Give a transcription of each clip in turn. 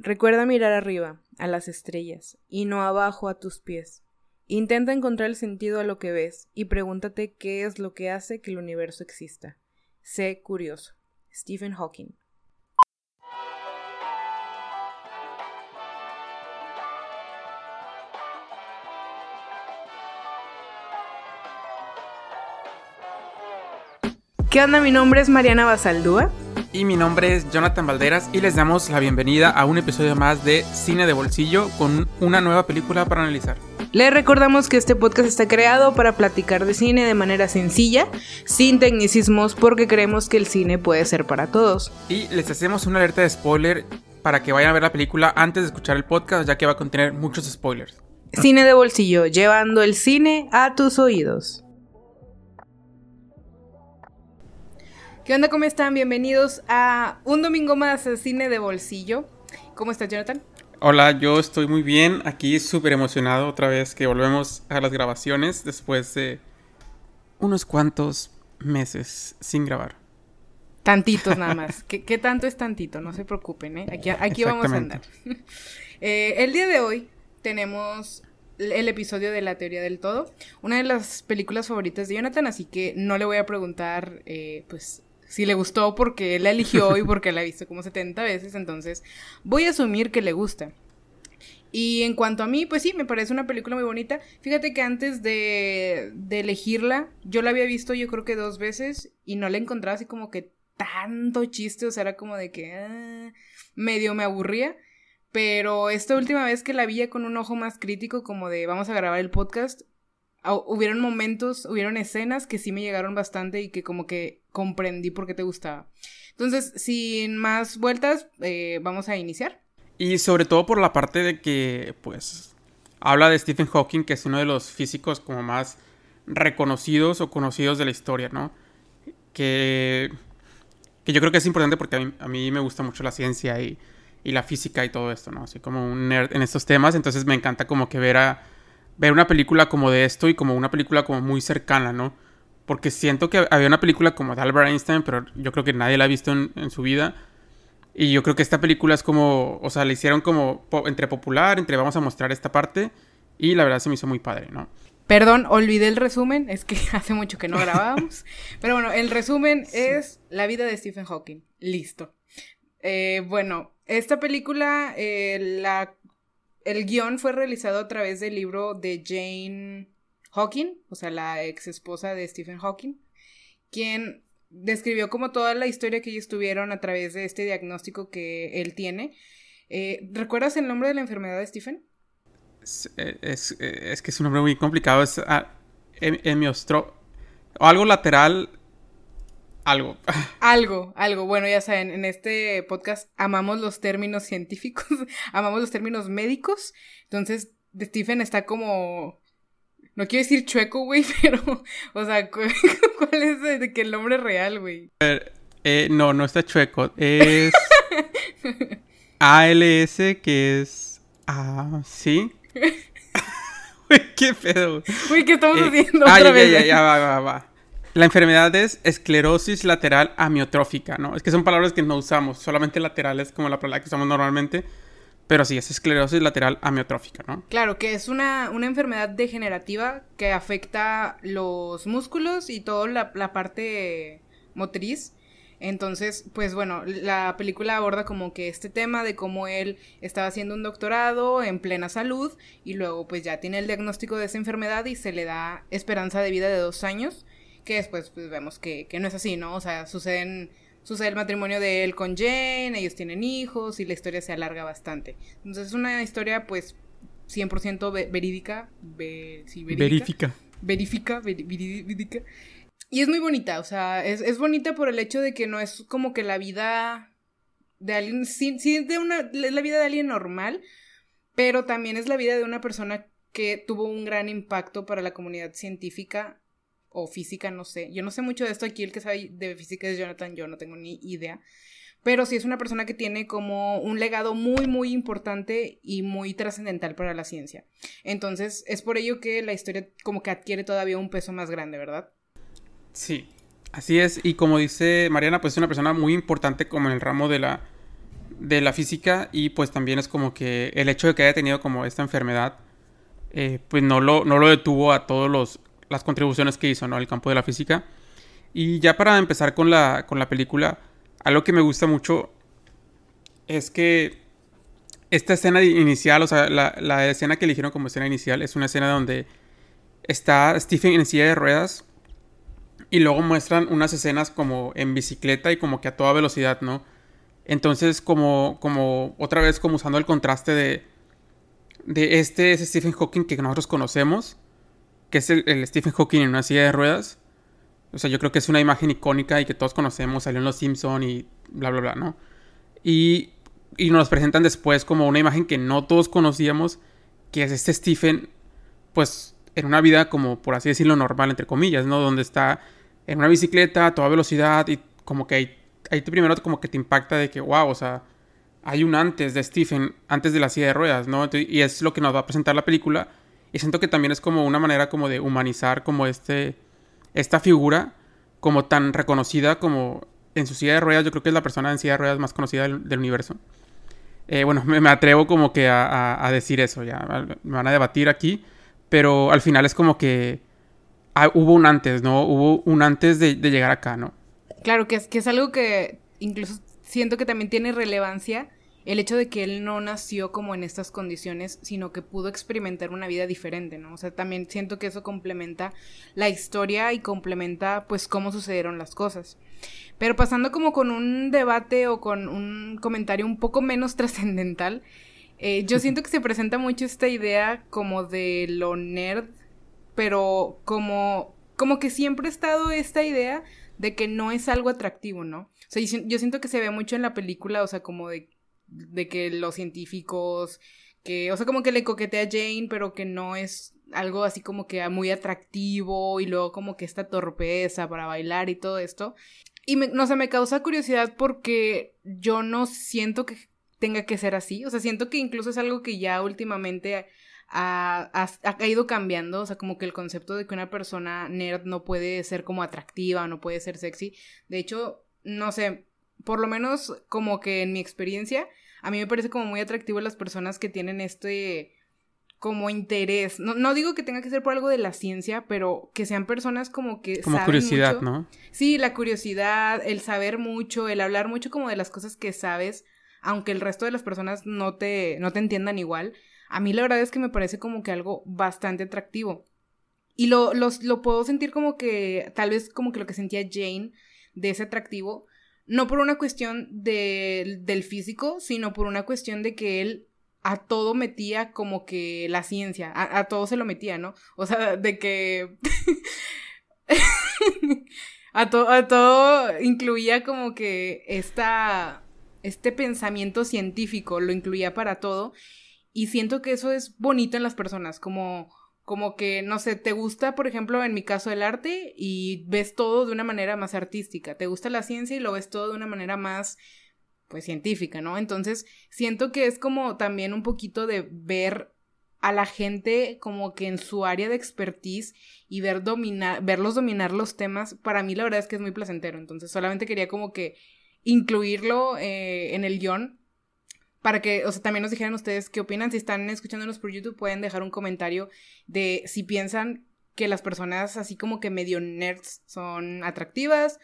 Recuerda mirar arriba, a las estrellas, y no abajo a tus pies. Intenta encontrar el sentido a lo que ves y pregúntate qué es lo que hace que el universo exista. Sé curioso. Stephen Hawking. ¿Qué onda? Mi nombre es Mariana Basaldúa. Y mi nombre es Jonathan Valderas y les damos la bienvenida a un episodio más de Cine de Bolsillo con una nueva película para analizar. Les recordamos que este podcast está creado para platicar de cine de manera sencilla, sin tecnicismos, porque creemos que el cine puede ser para todos. Y les hacemos una alerta de spoiler para que vayan a ver la película antes de escuchar el podcast, ya que va a contener muchos spoilers. Cine de bolsillo, llevando el cine a tus oídos. ¿Qué onda? ¿Cómo están? Bienvenidos a un domingo más de Cine de Bolsillo. ¿Cómo estás, Jonathan? Hola, yo estoy muy bien. Aquí súper emocionado otra vez que volvemos a las grabaciones después de unos cuantos meses sin grabar. Tantitos nada más. ¿Qué, tanto es tantito? No se preocupen, ¿eh? Aquí, aquí vamos a andar. Eh, el día de hoy tenemos el episodio de la teoría del todo, una de las películas favoritas de Jonathan, así que no le voy a preguntar, eh, pues, si le gustó porque él la eligió y porque la ha visto como 70 veces, entonces voy a asumir que le gusta. Y en cuanto a mí, pues sí, me parece una película muy bonita. Fíjate que antes de, de elegirla, yo la había visto yo creo que dos veces y no la encontraba así como que tanto chiste, o sea, era como de que ah, medio me aburría. Pero esta última vez que la vi con un ojo más crítico, como de vamos a grabar el podcast, hubieron momentos, hubieron escenas que sí me llegaron bastante y que como que comprendí por qué te gustaba. Entonces, sin más vueltas, eh, vamos a iniciar. Y sobre todo por la parte de que, pues, habla de Stephen Hawking, que es uno de los físicos como más reconocidos o conocidos de la historia, ¿no? Que, que yo creo que es importante porque a mí, a me gusta mucho la ciencia y, y, la física y todo esto, ¿no? Así como un nerd en estos temas, entonces me encanta como que ver a ver una película como de esto y como una película como muy cercana, ¿no? Porque siento que había una película como de Albert Einstein, pero yo creo que nadie la ha visto en, su vida. Y yo creo que esta película es como, o sea, la hicieron como entre popular, entre vamos a mostrar esta parte. Y la verdad se me hizo muy padre, ¿no? Perdón, olvidé el resumen, es que hace mucho que no grabábamos. Pero bueno, el resumen es la vida de Stephen Hawking. Listo. Eh, bueno, esta película eh, la el guion fue realizado a través del libro de Jane Hawking, o sea, la ex esposa de Stephen Hawking, quien describió como toda la historia que ellos tuvieron a través de este diagnóstico que él tiene. Eh, ¿Recuerdas el nombre de la enfermedad de Stephen? Es, eh, que es un nombre muy complicado, es ah, hemiostro... o algo lateral algo. Algo, algo. Bueno, ya saben, en este podcast amamos los términos científicos, amamos los términos médicos. Entonces, Stephen está como. No quiero decir chueco, güey, pero. O sea, ¿cuál es de, que el nombre real, güey? Eh, no, no está chueco. Es. ALS, que es. Ah, sí. Güey, qué pedo. Güey, ¿qué estamos eh, haciendo? Ah, otra ya, ya, ya, va, va, va. La enfermedad es esclerosis lateral amiotrófica, ¿no? Es que son palabras que no usamos, solamente lateral es como la palabra que usamos normalmente, pero sí, es esclerosis lateral amiotrófica, ¿no? Claro, que es una, una enfermedad degenerativa que afecta los músculos y toda la, la parte motriz. Entonces, pues bueno, la película aborda como que este tema de cómo él estaba haciendo un doctorado en plena salud y luego pues ya tiene el diagnóstico de esa enfermedad y se le da esperanza de vida de dos años que después pues vemos que, no es así, ¿no? O sea, suceden, sucede el matrimonio de él con Jane, ellos tienen hijos y la historia se alarga bastante. Entonces es una historia pues 100% verídica, sí, verídica. Verifica. Verifica, Y es muy bonita, o sea, es, bonita por el hecho de que no es como que la vida de alguien, sí, sí de una, la vida de alguien normal, pero también es la vida de una persona que tuvo un gran impacto para la comunidad científica o física, no sé. Yo no sé mucho de esto aquí, el que sabe de física es Jonathan, yo no tengo ni idea. Pero sí es una persona que tiene como un legado muy, muy importante y muy trascendental para la ciencia. Entonces, es por ello que la historia como que adquiere todavía un peso más grande, ¿verdad? Sí, así es. Y como dice Mariana, pues es una persona muy importante como en el ramo de la, de la física y pues también es como que el hecho de que haya tenido como esta enfermedad, eh, pues no lo, no lo detuvo a todas las contribuciones que hizo, ¿no? Al campo de la física. Y ya para empezar con la, con la película, algo que me gusta mucho es que esta escena inicial, o sea, la, la, escena que eligieron como escena inicial es una escena donde está Stephen en silla de ruedas y luego muestran unas escenas como en bicicleta y como que a toda velocidad, ¿no? Entonces, como, como otra vez, como usando el contraste de, de este es Stephen Hawking que nosotros conocemos, que es el, Stephen Hawking en una silla de ruedas. O sea, yo creo que es una imagen icónica y que todos conocemos, salió en Los Simpson y bla, bla, bla, ¿no? Y, y nos presentan después como una imagen que no todos conocíamos, que es este Stephen, pues en una vida como, por así decirlo, normal, entre comillas, ¿no? Donde está en una bicicleta a toda velocidad y como que ahí, ahí primero como que te impacta de que, wow, o sea, hay un antes de Stephen, antes de la silla de ruedas, ¿no? y es lo que nos va a presentar la película. Y siento que también es como una manera como de humanizar como este, esta figura como tan reconocida como en su silla de ruedas. Yo creo que es la persona en silla de ruedas más conocida del, universo. Eh, bueno, me, atrevo como que a, decir eso, ya me van a debatir aquí, pero al final es como que ah, hubo un antes, ¿no? Hubo un antes de, llegar acá, ¿no? Claro, que es, que es algo que incluso siento que también tiene relevancia el hecho de que él no nació como en estas condiciones, sino que pudo experimentar una vida diferente, ¿no? O sea, también siento que eso complementa la historia y complementa pues cómo sucedieron las cosas. Pero pasando como con un debate o con un comentario un poco menos trascendental, eh, yo siento que se presenta mucho esta idea como de lo nerd, pero como, como que siempre ha estado esta idea de que no es algo atractivo, ¿no? O sea, yo siento que se ve mucho en la película, o sea, como de de que los científicos, que, o sea, como que le coquetea a Jane, pero que no es algo así como que muy atractivo y luego como que esta torpeza para bailar y todo esto. Y no sé, me causa curiosidad porque yo no siento que tenga que ser así. O sea, siento que incluso es algo que ya últimamente ha, ha, ido cambiando. O sea, como que el concepto de que una persona nerd no puede ser como atractiva, no puede ser sexy. De hecho, no sé, por lo menos como que en mi experiencia, a mí me parece como muy atractivo las personas que tienen este como interés. No, no digo que tenga que ser por algo de la ciencia, pero que sean personas como que... Como curiosidad, ¿no? Sí, la curiosidad, el saber mucho, el hablar mucho como de las cosas que sabes, aunque el resto de las personas no te, no te entiendan igual. A mí la verdad es que me parece como que algo bastante atractivo. Y lo, lo puedo sentir como que, tal vez como que lo que sentía Jane de ese atractivo, no por una cuestión del físico, sino por una cuestión de que él a todo metía como que la ciencia, a, todo se lo metía, ¿no? O sea, de que... a, a todo incluía como que esta, este pensamiento científico, lo incluía para todo. Y siento que eso es bonito en las personas, como como que, no sé, te gusta, por ejemplo, en mi caso el arte y ves todo de una manera más artística, te gusta la ciencia y lo ves todo de una manera más, pues, científica, ¿no? Entonces, siento que es como también un poquito de ver a la gente como que en su área de expertise y ver dominar, verlos dominar los temas, para mí la verdad es que es muy placentero, entonces solamente quería como que incluirlo eh, en el guion para que, o sea, también nos dijeran ustedes qué opinan. Si están escuchándonos por YouTube, pueden dejar un comentario de si piensan que las personas así como que medio nerds son atractivas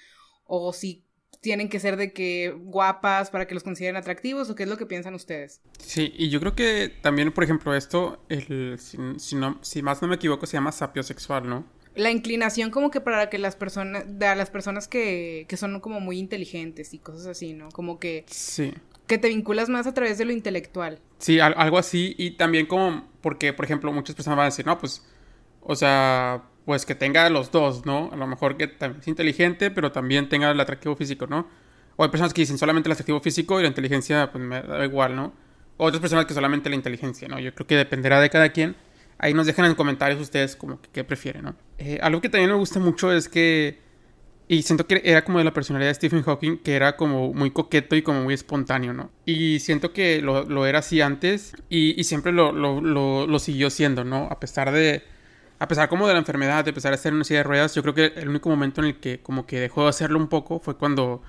o si tienen que ser de que guapas para que los consideren atractivos o qué es lo que piensan ustedes. Sí, y yo creo que también, por ejemplo, esto, el, si, no, si más no me equivoco, se llama sapiosexual, ¿no? La inclinación como que para que las personas, de las personas que, que son como muy inteligentes y cosas así, ¿no? Como que... Sí que te vinculas más a través de lo intelectual. Sí, algo así. Y también como, porque, por ejemplo, muchas personas van a decir, no, pues, o sea, pues que tenga los dos, ¿no? A lo mejor que también es inteligente, pero también tenga el atractivo físico, ¿no? O hay personas que dicen solamente el atractivo físico y la inteligencia, pues me da igual, ¿no? O otras personas que solamente la inteligencia, ¿no? Yo creo que dependerá de cada quien. Ahí nos dejan en comentarios ustedes como que qué prefieren, ¿no? Eh, algo que también me gusta mucho es que y siento que era como de la personalidad de Stephen Hawking, que era como muy coqueto y como muy espontáneo, ¿no? Y siento que lo, lo era así antes y, y siempre lo, lo, lo, siguió siendo, ¿no? A pesar de... A pesar como de la enfermedad, a pesar de estar en una silla de ruedas, yo creo que el único momento en el que como que dejó de hacerlo un poco fue cuando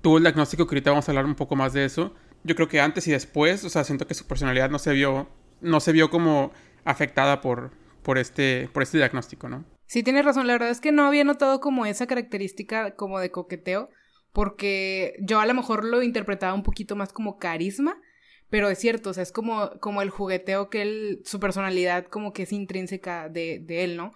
tuvo el diagnóstico, que ahorita vamos a hablar un poco más de eso, yo creo que antes y después, o sea, siento que su personalidad no se vio, no se vio como afectada por, por, este, por este diagnóstico, ¿no? Sí, tienes razón, la verdad es que no había notado como esa característica como de coqueteo, porque yo a lo mejor lo interpretaba un poquito más como carisma, pero es cierto, o sea, es como, como el jugueteo que él, su personalidad como que es intrínseca de, de él, ¿no?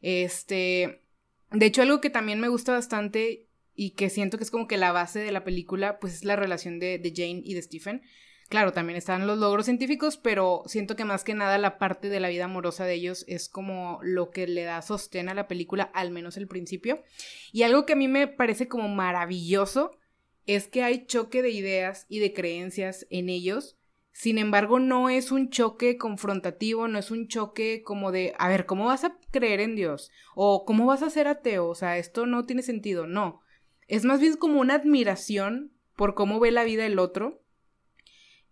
Este, de hecho, algo que también me gusta bastante y que siento que es como que la base de la película, pues es la relación de, de Jane y de Stephen. Claro, también están los logros científicos, pero siento que más que nada la parte de la vida amorosa de ellos es como lo que le da sostén a la película, al menos el principio. Y algo que a mí me parece como maravilloso es que hay choque de ideas y de creencias en ellos. Sin embargo, no es un choque confrontativo, no es un choque como de, a ver, ¿cómo vas a creer en Dios? O ¿cómo vas a ser ateo? O sea, esto no tiene sentido, no. Es más bien como una admiración por cómo ve la vida el otro.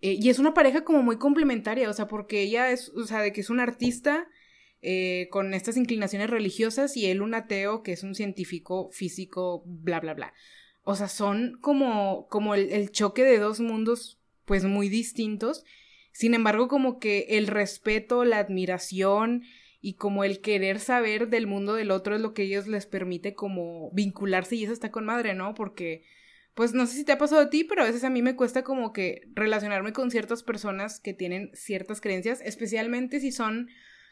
Eh, y es una pareja como muy complementaria, o sea, porque ella es, o sea, de que es un artista eh, con estas inclinaciones religiosas y él un ateo que es un científico físico, bla, bla, bla. O sea, son como, como el, el choque de dos mundos pues muy distintos. Sin embargo, como que el respeto, la admiración, y como el querer saber del mundo del otro es lo que ellos les permite como vincularse y eso está con madre, ¿no? Porque pues no sé si te ha pasado a ti, pero a veces a mí me cuesta como que relacionarme con ciertas personas que tienen ciertas creencias, especialmente si son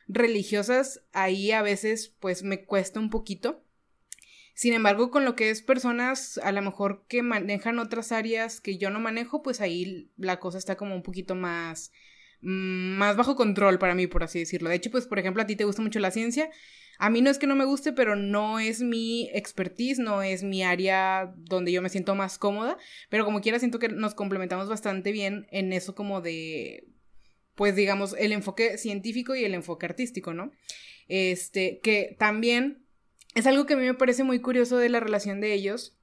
religiosas, ahí a veces pues me cuesta un poquito. Sin embargo, con lo que es personas a lo mejor que manejan otras áreas que yo no manejo, pues ahí la cosa está como un poquito más Mm, más bajo control para mí, por así decirlo. De hecho, pues, por ejemplo, a ti te gusta mucho la ciencia. A mí no es que no me guste, pero no es mi expertise, no es mi área donde yo me siento más cómoda. Pero como quiera, siento que nos complementamos bastante bien en eso como de, pues digamos, el enfoque científico y el enfoque artístico, ¿no? Este, que también es algo que a mí me parece muy curioso de la relación de ellos,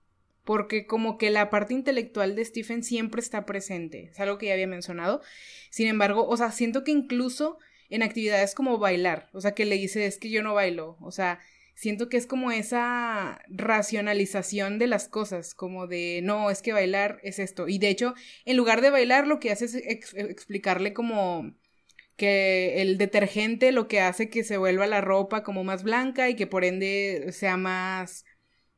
porque como que la parte intelectual de Stephen siempre está presente, es algo que ya había mencionado. Sin embargo, o sea, siento que incluso en actividades como bailar, o sea, que le dice es que yo no bailo, o sea, siento que es como esa racionalización de las cosas, como de no, es que bailar es esto. Y de hecho, en lugar de bailar, lo que hace es explicarle como que el detergente lo que hace que se vuelva la ropa como más blanca y que por ende sea más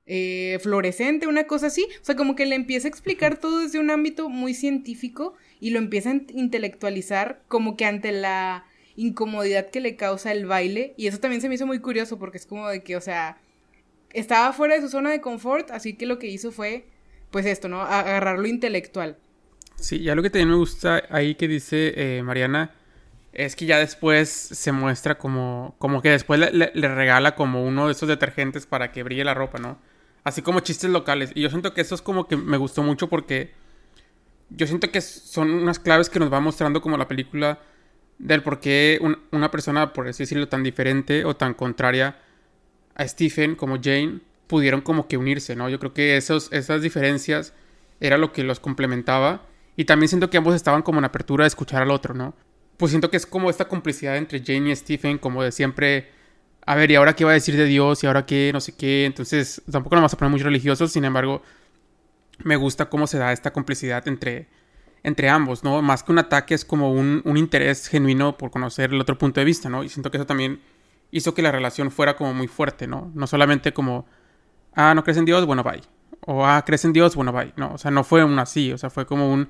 eh, fluorescente, una cosa así. O sea, como que le empieza a explicar todo desde un ámbito muy científico y lo empieza a intelectualizar como que ante la incomodidad que le causa el baile. Y eso también se me hizo muy curioso porque es como de que, o sea, estaba fuera de su zona de confort, así que lo que hizo fue, pues esto, ¿no? Agarrar lo intelectual. Sí, ya lo que también me gusta ahí que dice eh, Mariana es que ya después se muestra como, como que después le, regala como uno de esos detergentes para que brille la ropa, ¿no? Así como chistes locales. Y yo siento que eso es como que me gustó mucho porque yo siento que son unas claves que nos va mostrando como la película del por qué una persona, por así decirlo, tan diferente o tan contraria a Stephen como Jane pudieron como que unirse, ¿no? Yo creo que esos, esas diferencias era lo que los complementaba. Y también siento que ambos estaban como en apertura de escuchar al otro, ¿no? Pues siento que es como esta complicidad entre Jane y Stephen, como de siempre a ver, ¿y ahora qué va a decir de Dios? ¿Y ahora qué? No sé qué. Entonces, tampoco nos vamos a poner muy religiosos, sin embargo, me gusta cómo se da esta complicidad entre, entre ambos, ¿no? Más que un ataque es como un, interés genuino por conocer el otro punto de vista, ¿no? Y siento que eso también hizo que la relación fuera como muy fuerte, ¿no? No solamente como, ah, no crees en Dios, bueno, bye. O, ah, crees en Dios, bueno, bye. No, o sea, no fue un así, o sea, fue como un,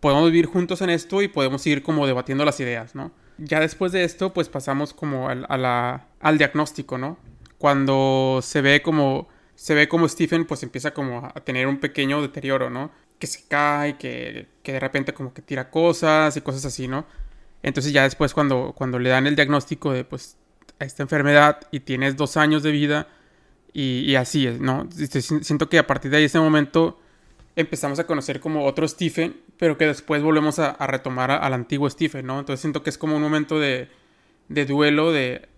podemos vivir juntos en esto y podemos seguir como debatiendo las ideas, ¿no? ya después de esto, pues pasamos como al, al diagnóstico, ¿no? Cuando se ve como, se ve como Stephen pues empieza como a tener un pequeño deterioro, ¿no? Que se cae, que, que de repente como que tira cosas y cosas así, ¿no? Entonces ya después cuando, cuando le dan el diagnóstico de pues esta enfermedad y tienes dos años de vida y, y así es, ¿no? Siento que a partir de ahí, ese momento empezamos a conocer como otro Stephen, pero que después volvemos a, retomar al antiguo Stephen, ¿no? Entonces siento que es como un momento de, de duelo, de,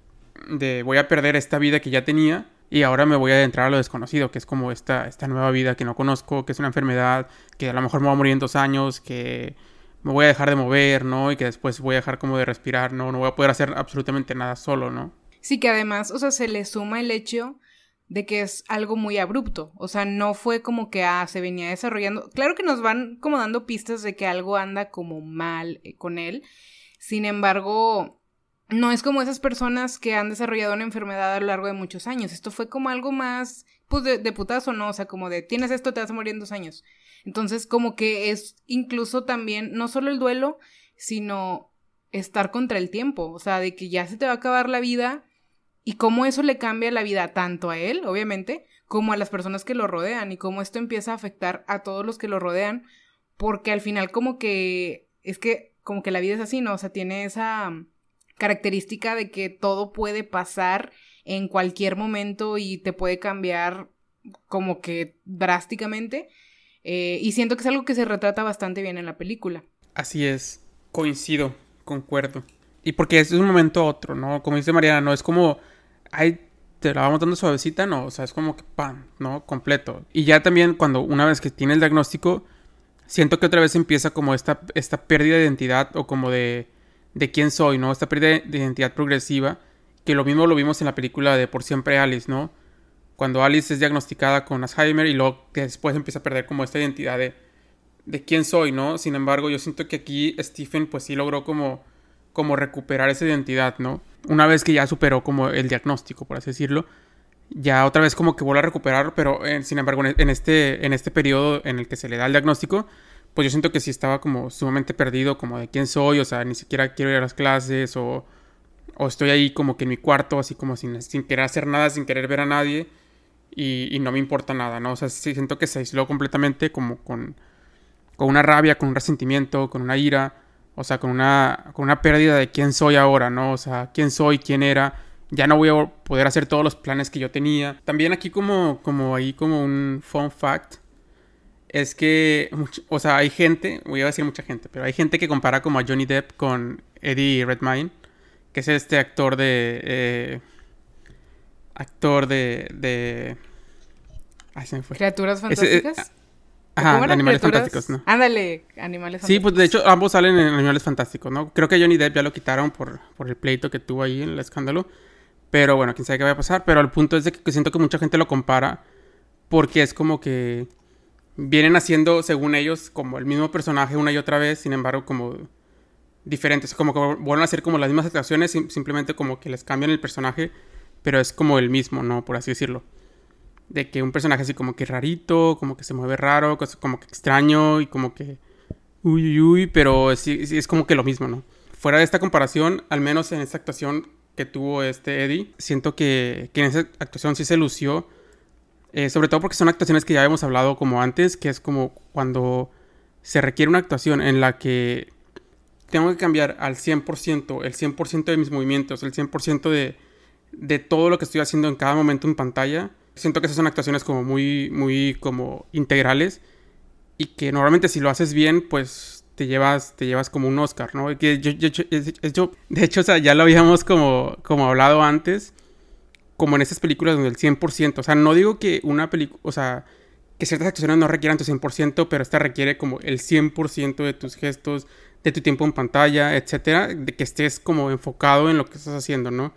de voy a perder esta vida que ya tenía y ahora me voy a adentrar a lo desconocido, que es como esta, esta nueva vida que no conozco, que es una enfermedad, que a lo mejor me voy a morir en dos años, que me voy a dejar de mover, ¿no? Y que después voy a dejar como de respirar, ¿no? No voy a poder hacer absolutamente nada solo, ¿no? Sí, que además, o sea, se le suma el hecho de que es algo muy abrupto. O sea, no fue como que ah, se venía desarrollando. Claro que nos van como dando pistas de que algo anda como mal eh, con él. Sin embargo, no es como esas personas que han desarrollado una enfermedad a lo largo de muchos años. Esto fue como algo más, pues, de, putazo, ¿no? O sea, como de tienes esto, te vas a morir en dos años. Entonces, como que es incluso también, no solo el duelo, sino estar contra el tiempo. O sea, de que ya se te va a acabar la vida y cómo eso le cambia la vida tanto a él, obviamente, como a las personas que lo rodean y cómo esto empieza a afectar a todos los que lo rodean, porque al final como que es que como que la vida es así, ¿no? O sea, tiene esa característica de que todo puede pasar en cualquier momento y te puede cambiar como que drásticamente. Eh, y siento que es algo que se retrata bastante bien en la película. Así es, coincido, concuerdo. Y porque es de un momento a otro, ¿no? Como dice Mariana, no es como ay, te la vamos dando suavecita, no, o sea, es como que pan, ¿no? Completo. Y ya también cuando una vez que tiene el diagnóstico, siento que otra vez empieza como esta, esta pérdida de identidad o como de, de quién soy, ¿no? Esta pérdida de identidad progresiva, que lo mismo lo vimos en la película de Por Siempre Alice, ¿no? Cuando Alice es diagnosticada con Alzheimer y luego después empieza a perder como esta identidad de, de quién soy, ¿no? Sin embargo, yo siento que aquí Stephen pues sí logró como, como recuperar esa identidad, ¿no? una vez que ya superó como el diagnóstico, por así decirlo, ya otra vez como que vuelve a recuperar, pero eh, sin embargo en este, en este periodo en el que se le da el diagnóstico, pues yo siento que sí estaba como sumamente perdido, como de quién soy, o sea, ni siquiera quiero ir a las clases, o, o estoy ahí como que en mi cuarto, así como sin, sin querer hacer nada, sin querer ver a nadie, y, y, no me importa nada, ¿no? O sea, sí siento que se aisló completamente como con, con una rabia, con un resentimiento, con una ira, o sea, con una, con una pérdida de quién soy ahora, ¿no? O sea, quién soy, quién era. Ya no voy a poder hacer todos los planes que yo tenía. También aquí como, como ahí como un fun fact. Es que, o sea, hay gente, voy a decir mucha gente, pero hay gente que compara como a Johnny Depp con Eddie Redmayne, que es este actor de... Eh, actor de... de... Ay, se me fue. ¿Criaturas fantásticas? Ajá, Animales Fantásticos, ¿no? Ándale, Animales Fantásticos. Sí, pues de hecho ambos salen en Animales Fantásticos, ¿no? Creo que Johnny Depp ya lo quitaron por, por el pleito que tuvo ahí en el escándalo. Pero bueno, quién sabe qué va a pasar. Pero el punto es de que siento que mucha gente lo compara porque es como que vienen haciendo, según ellos, como el mismo personaje una y otra vez, sin embargo, como diferentes. Como que vuelven a hacer como las mismas actuaciones, simplemente como que les cambian el personaje, pero es como el mismo, ¿no? Por así decirlo de que un personaje así como que rarito, como que se mueve raro, como que extraño y como que uy, uy, uy, pero sí, es como que lo mismo, ¿no? Fuera de esta comparación, al menos en esta actuación que tuvo este Eddie, siento que, que en esa actuación sí se lució, eh, sobre todo porque son actuaciones que ya habíamos hablado como antes, que es como cuando se requiere una actuación en la que tengo que cambiar al 100%, el 100% de mis movimientos, el 100% de, de todo lo que estoy haciendo en cada momento en pantalla Siento que esas son actuaciones como muy, muy como integrales y que normalmente si lo haces bien, pues te llevas, te llevas como un Oscar, ¿no? Que yo, de hecho, ya lo habíamos como, como hablado antes, como en esas películas donde el 100%, o sea, no digo que una película, o sea, que ciertas actuaciones no requieran tu 100%, pero esta requiere como el 100% de tus gestos, de tu tiempo en pantalla, etcétera, de que estés como enfocado en lo que estás haciendo, ¿no?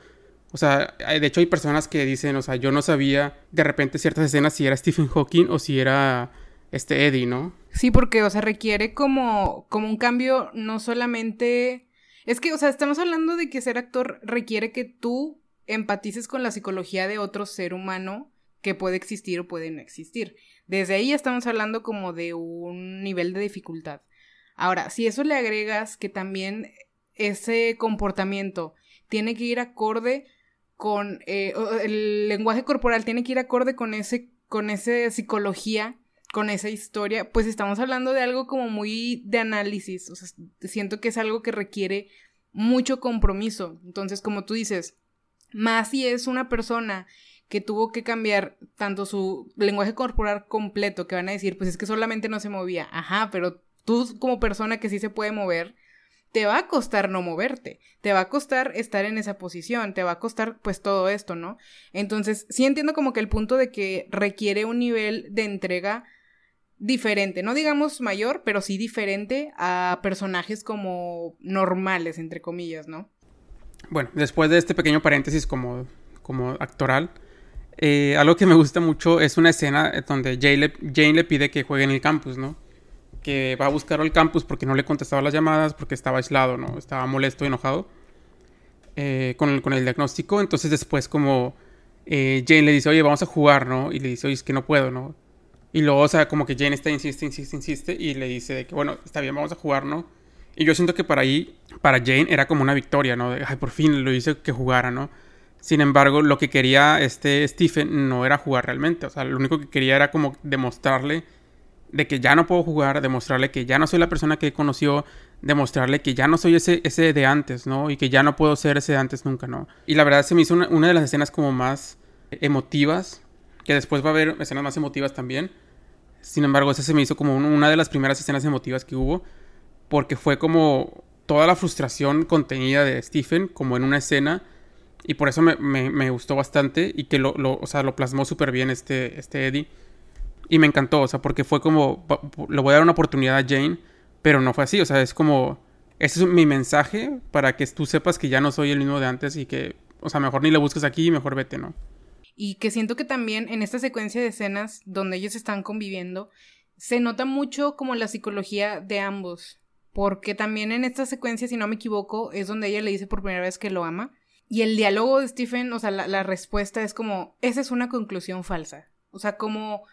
O sea, de hecho hay personas que dicen, o sea, yo no sabía de repente ciertas escenas si era Stephen Hawking o si era este Eddie, ¿no? Sí, porque, o sea, requiere como, como un cambio, no solamente... Es que, o sea, estamos hablando de que ser actor requiere que tú empatices con la psicología de otro ser humano que puede existir o puede no existir. Desde ahí estamos hablando como de un nivel de dificultad. Ahora, si eso le agregas que también ese comportamiento tiene que ir acorde con eh, el lenguaje corporal tiene que ir acorde con ese, con esa psicología, con esa historia, pues estamos hablando de algo como muy de análisis, o sea, siento que es algo que requiere mucho compromiso. Entonces, como tú dices, más si es una persona que tuvo que cambiar tanto su lenguaje corporal completo, que van a decir, pues es que solamente no se movía, ajá, pero tú como persona que sí se puede mover, te va a costar no moverte, te va a costar estar en esa posición, te va a costar pues todo esto, ¿no? Entonces, sí entiendo como que el punto de que requiere un nivel de entrega diferente, no digamos mayor, pero sí diferente a personajes como normales, entre comillas, ¿no? Bueno, después de este pequeño paréntesis como, como actoral, eh, algo que me gusta mucho es una escena donde Jane le, pide que juegue en el campus, ¿no? Que va a buscar al campus porque no le contestaba las llamadas, porque estaba aislado, ¿no? Estaba molesto enojado eh, con, el, con el diagnóstico. Entonces después como eh, Jane le dice, oye, vamos a jugar, ¿no? Y le dice, oye, es que no puedo, ¿no? Y luego, o sea, como que Jane está, insiste, insiste, insiste, y le dice que, bueno, está bien, vamos a jugar, ¿no? Y yo siento que para ahí, para Jane era como una victoria, ¿no? De, ay, por fin lo hice que jugara, ¿no? Sin embargo, lo que quería este Stephen no era jugar realmente. O sea, lo único que quería era como demostrarle de que ya no puedo jugar, demostrarle que ya no soy la persona que conoció, demostrarle que ya no soy ese, ese de antes, ¿no? Y que ya no puedo ser ese de antes nunca, ¿no? Y la verdad se me hizo una, de las escenas como más emotivas, que después va a haber escenas más emotivas también. Sin embargo, esa se me hizo como una de las primeras escenas emotivas que hubo, porque fue como toda la frustración contenida de Stephen, como en una escena y por eso me, gustó bastante y que lo, o sea, lo plasmó súper bien este, este Eddie. Y me encantó, o sea, porque fue como, le voy a dar una oportunidad a Jane, pero no fue así, o sea, es como, ese es mi mensaje para que tú sepas que ya no soy el mismo de antes y que, o sea, mejor ni le busques aquí, mejor vete, ¿no? Y que siento que también en esta secuencia de escenas donde ellos están conviviendo, se nota mucho como la psicología de ambos. Porque también en esta secuencia, si no me equivoco, es donde ella le dice por primera vez que lo ama. Y el diálogo de Stephen, o sea, la, respuesta es como, esa es una conclusión falsa. O sea, como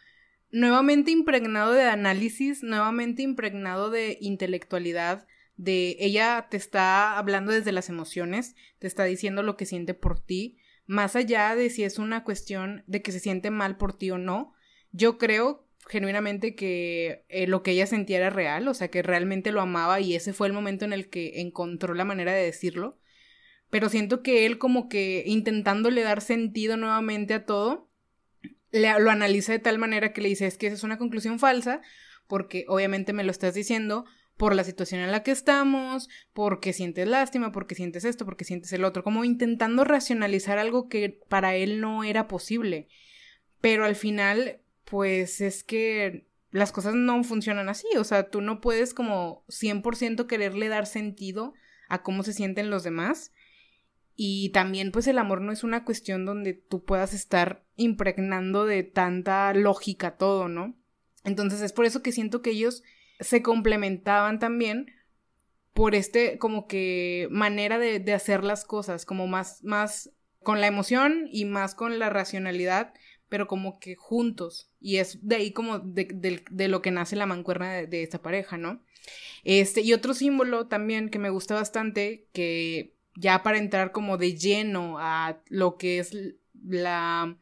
nuevamente impregnado de análisis, nuevamente impregnado de intelectualidad, de ella te está hablando desde las emociones, te está diciendo lo que siente por ti, más allá de si es una cuestión de que se siente mal por ti o no, yo creo genuinamente que eh, lo que ella sentía era real, o sea, que realmente lo amaba y ese fue el momento en el que encontró la manera de decirlo pero siento que él como que intentándole dar sentido nuevamente a todo, lo analiza de tal manera que le dice, es que esa es una conclusión falsa, porque obviamente me lo estás diciendo por la situación en la que estamos, porque sientes lástima, porque sientes esto, porque sientes el otro, como intentando racionalizar algo que para él no era posible. Pero al final, pues es que las cosas no funcionan así, o sea, tú no puedes como 100% quererle dar sentido a cómo se sienten los demás y también pues el amor no es una cuestión donde tú puedas estar impregnando de tanta lógica todo, ¿no? Entonces es por eso que siento que ellos se complementaban también por este como que manera de, hacer las cosas, como más, más con la emoción y más con la racionalidad, pero como que juntos. Y es de ahí como de, de lo que nace la mancuerna de, esta pareja, ¿no? Este, y otro símbolo también que me gusta bastante, que ya para entrar como de lleno a lo que es la...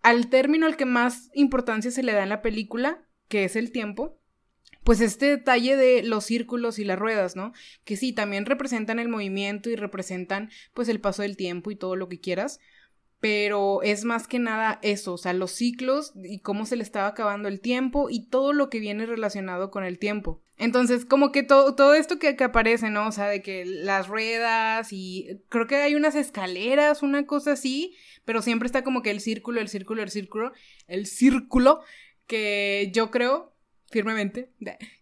al término al que más importancia se le da en la película, que es el tiempo, pues este detalle de los círculos y las ruedas, ¿no? Que sí, también representan el movimiento y representan pues el paso del tiempo y todo lo que quieras, pero es más que nada eso, o sea, los ciclos y cómo se le estaba acabando el tiempo y todo lo que viene relacionado con el tiempo. Entonces, como que todo, todo esto que, que, aparece, ¿no? O sea, de que las ruedas y creo que hay unas escaleras, una cosa así, pero siempre está como que el círculo, el círculo, el círculo, el círculo, que yo creo firmemente,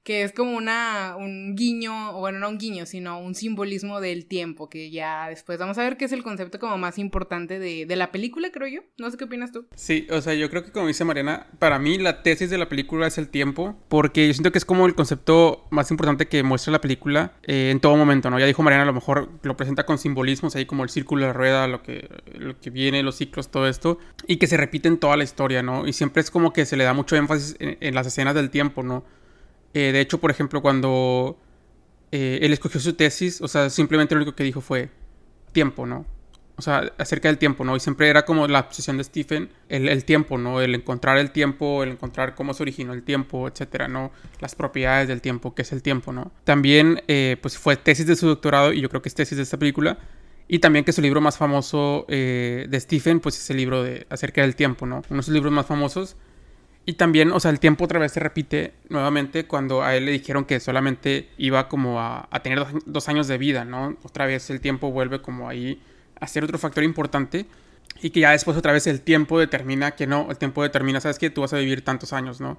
que es como una, un guiño, o bueno, no un guiño, sino un simbolismo del tiempo, que ya después vamos a ver qué es el concepto como más importante de, de, la película, creo yo. No sé qué opinas tú. Sí, o sea, yo creo que como dice Mariana, para mí la tesis de la película es el tiempo, porque yo siento que es como el concepto más importante que muestra la película eh, en todo momento, ¿no? Ya dijo Mariana, a lo mejor lo presenta con simbolismos ahí como el círculo, la rueda, lo que, lo que viene, los ciclos, todo esto, y que se repite en toda la historia, ¿no? Y siempre es como que se le da mucho énfasis en las escenas del tiempo ¿no? Eh, de hecho, por ejemplo, cuando eh, él escogió su tesis, o sea, simplemente lo único que dijo fue tiempo, ¿no? O sea, acerca del tiempo, ¿no? Y siempre era como la obsesión de Stephen, el, tiempo, ¿no? El encontrar el tiempo, el encontrar cómo se originó el tiempo, etcétera, ¿no? Las propiedades del tiempo, qué es el tiempo, ¿no? También, eh, pues fue tesis de su doctorado, y yo creo que es tesis de esta película, y también que su libro más famoso de Stephen, pues es el libro de acerca del tiempo, ¿no? Uno de sus libros más famosos y también, o sea, el tiempo otra vez se repite nuevamente cuando a él le dijeron que solamente iba como a, tener dos, años de vida, ¿no? Otra vez el tiempo vuelve como ahí a ser otro factor importante y que ya después otra vez el tiempo determina que no, el tiempo determina, sabes que tú vas a vivir tantos años, ¿no?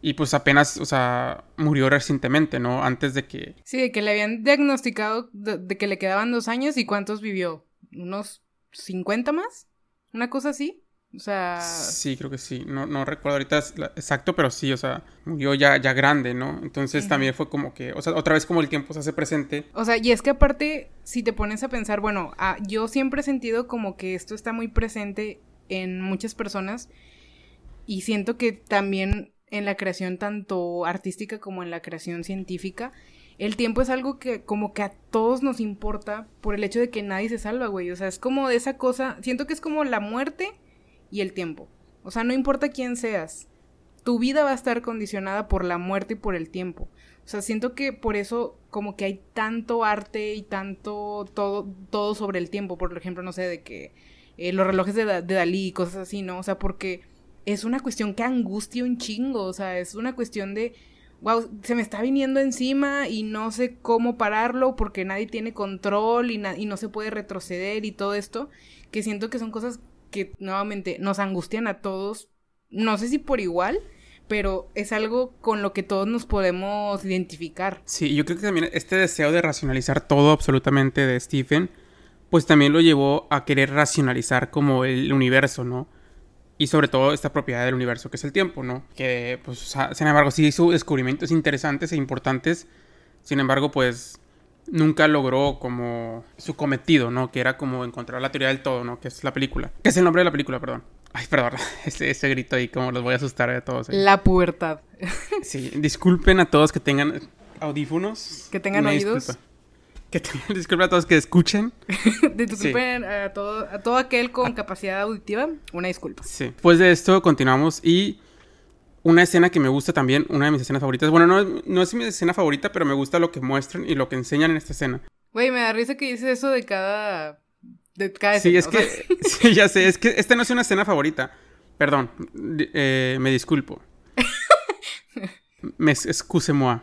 Y pues apenas, o sea, murió recientemente, ¿no? Antes de que... Sí, de que le habían diagnosticado de, que le quedaban dos años y cuántos vivió, unos 50 más, una cosa así. O sea... Sí, creo que sí. No, no recuerdo ahorita exacto, pero sí, o sea, murió ya, ya grande, ¿no? Entonces también fue como que, o sea, otra vez como el tiempo se hace presente. O sea, y es que aparte, si te pones a pensar, bueno, ah, yo siempre he sentido como que esto está muy presente en muchas personas y siento que también en la creación tanto artística como en la creación científica, el tiempo es algo que como que a todos nos importa por el hecho de que nadie se salva, güey. O sea, es como de esa cosa, siento que es como la muerte y el tiempo. O sea, no importa quién seas, tu vida va a estar condicionada por la muerte y por el tiempo. O sea, siento que por eso como que hay tanto arte y tanto todo, todo sobre el tiempo. Por ejemplo, no sé, de que eh, los relojes de, Dalí y cosas así, ¿no? O sea, porque es una cuestión que angustia un chingo. O sea, es una cuestión de wow, se me está viniendo encima y no sé cómo pararlo porque nadie tiene control y, y, no se puede retroceder y todo esto, que siento que son cosas que nuevamente nos angustian a todos, no sé si por igual, pero es algo con lo que todos nos podemos identificar. Sí, yo creo que también este deseo de racionalizar todo absolutamente de Stephen, pues también lo llevó a querer racionalizar como el universo, ¿no? y sobre todo esta propiedad del universo que es el tiempo, ¿no? Que, pues, sin embargo, sí hizo descubrimientos interesantes e importantes, sin embargo, pues, nunca logró como su cometido, ¿no? Que era como encontrar la teoría del todo, ¿no? Que es la película. Que es el nombre de la película, perdón. Ay, perdón, ese, ese grito ahí, como los voy a asustar a todos. La pubertad. Sí, disculpen a todos que tengan audífonos. Que tengan oídos. Que disculpen a todos que escuchen. disculpen a, todo, a todo aquel con capacidad auditiva, una disculpa. Sí. Después de esto continuamos y una escena que me gusta también, una de mis escenas favoritas. Bueno, no, no es mi escena favorita, pero me gusta lo que muestran y lo que enseñan en esta escena. Güey, me da risa que dices eso de cada... De cada sí, es que... sí, ya sé, es que esta no es una escena favorita. Perdón, eh, me disculpo. me excuse moi.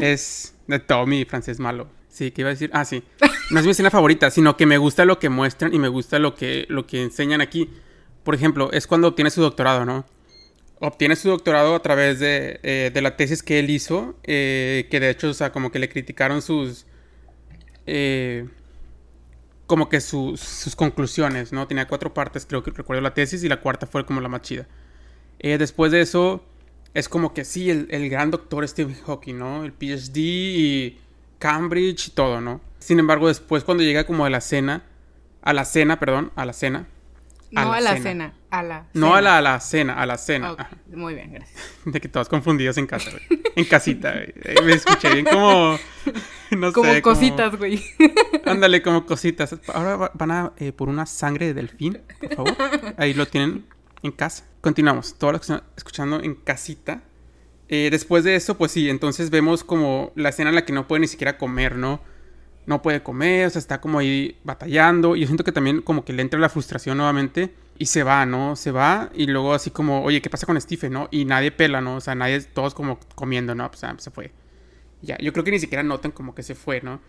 Es de Tommy, francés malo. Sí, ¿qué iba a decir? Ah, sí. No es mi escena favorita, sino que me gusta lo que muestran y me gusta lo que, lo que enseñan aquí. Por ejemplo, es cuando obtiene su doctorado, ¿no? Obtiene su doctorado a través de, eh, de la tesis que él hizo, eh, que de hecho, o sea, como que le criticaron sus... Eh, como que sus conclusiones, ¿no? Tenía cuatro partes, creo que recuerdo la tesis, y la cuarta fue como la más chida. después de eso, es como que sí, el, el gran doctor Stephen Hawking, ¿no? El PhD y Cambridge y todo, ¿no? Sin embargo, después cuando llega como a la cena, a la cena, perdón, a la cena. No a la cena, a la No a la, a la cena, a la cena. Muy bien, gracias. De que todos confundidos en casa, güey. En casita, güey. Me escuché bien como... No como sé, cositas, güey. Ándale, como cositas. Ahora van a eh, por una sangre de delfín, por favor. Ahí lo tienen en casa. Continuamos. Todo lo que están escuchando en casita eh, después de eso, pues sí, entonces vemos como la escena en la que no puede ni siquiera comer, ¿no? No puede comer, o sea, está como ahí batallando. Y yo siento que también como que le entra la frustración nuevamente y se va, ¿no? Se va y luego así como, oye, ¿qué pasa con Stephen, no? Y nadie pela, ¿no? O sea, nadie, todos como comiendo, ¿no? Pues, ah, se fue. Ya, yo creo que ni siquiera notan como que se fue, ¿no?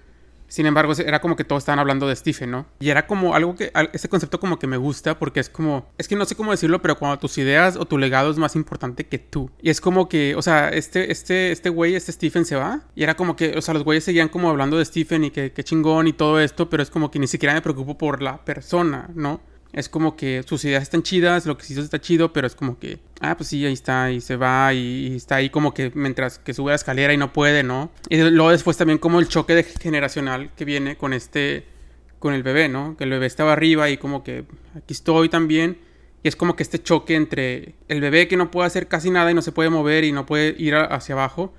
Sin embargo, era como que todos estaban hablando de Stephen, ¿no? Y era como algo que, ese concepto como que me gusta porque es como, es que no sé cómo decirlo, pero cuando tus ideas o tu legado es más importante que tú. Y es como que, o sea, este, este, este güey, este Stephen se va. Y era como que, o sea, los güeyes seguían como hablando de Stephen y que, que chingón y todo esto, pero es como que ni siquiera me preocupo por la persona, ¿no? Es como que sus ideas están chidas, lo que hizo está chido, pero es como que, ah, pues sí, ahí está, y se va, y, está ahí como que mientras que sube la escalera y no puede, ¿no? Y luego después también como el choque de generacional que viene con este, con el bebé, ¿no? Que el bebé estaba arriba y como que aquí estoy también. Y es como que este choque entre el bebé que no puede hacer casi nada y no se puede mover y no puede ir hacia abajo.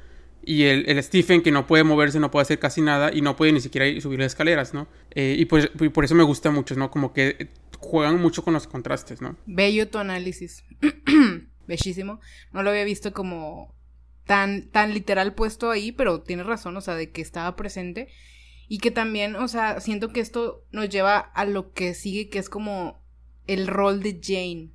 Y el, Stephen que no puede moverse, no puede hacer casi nada y no puede ni siquiera subir las escaleras, ¿no? Eh, y, pues, y por eso me gusta mucho, ¿no? Como que juegan mucho con los contrastes, ¿no? Bello tu análisis. Bellísimo. No lo había visto como tan, tan literal puesto ahí, pero tienes razón, o sea, de que estaba presente. Y que también, o sea, siento que esto nos lleva a lo que sigue, que es como el rol de Jane.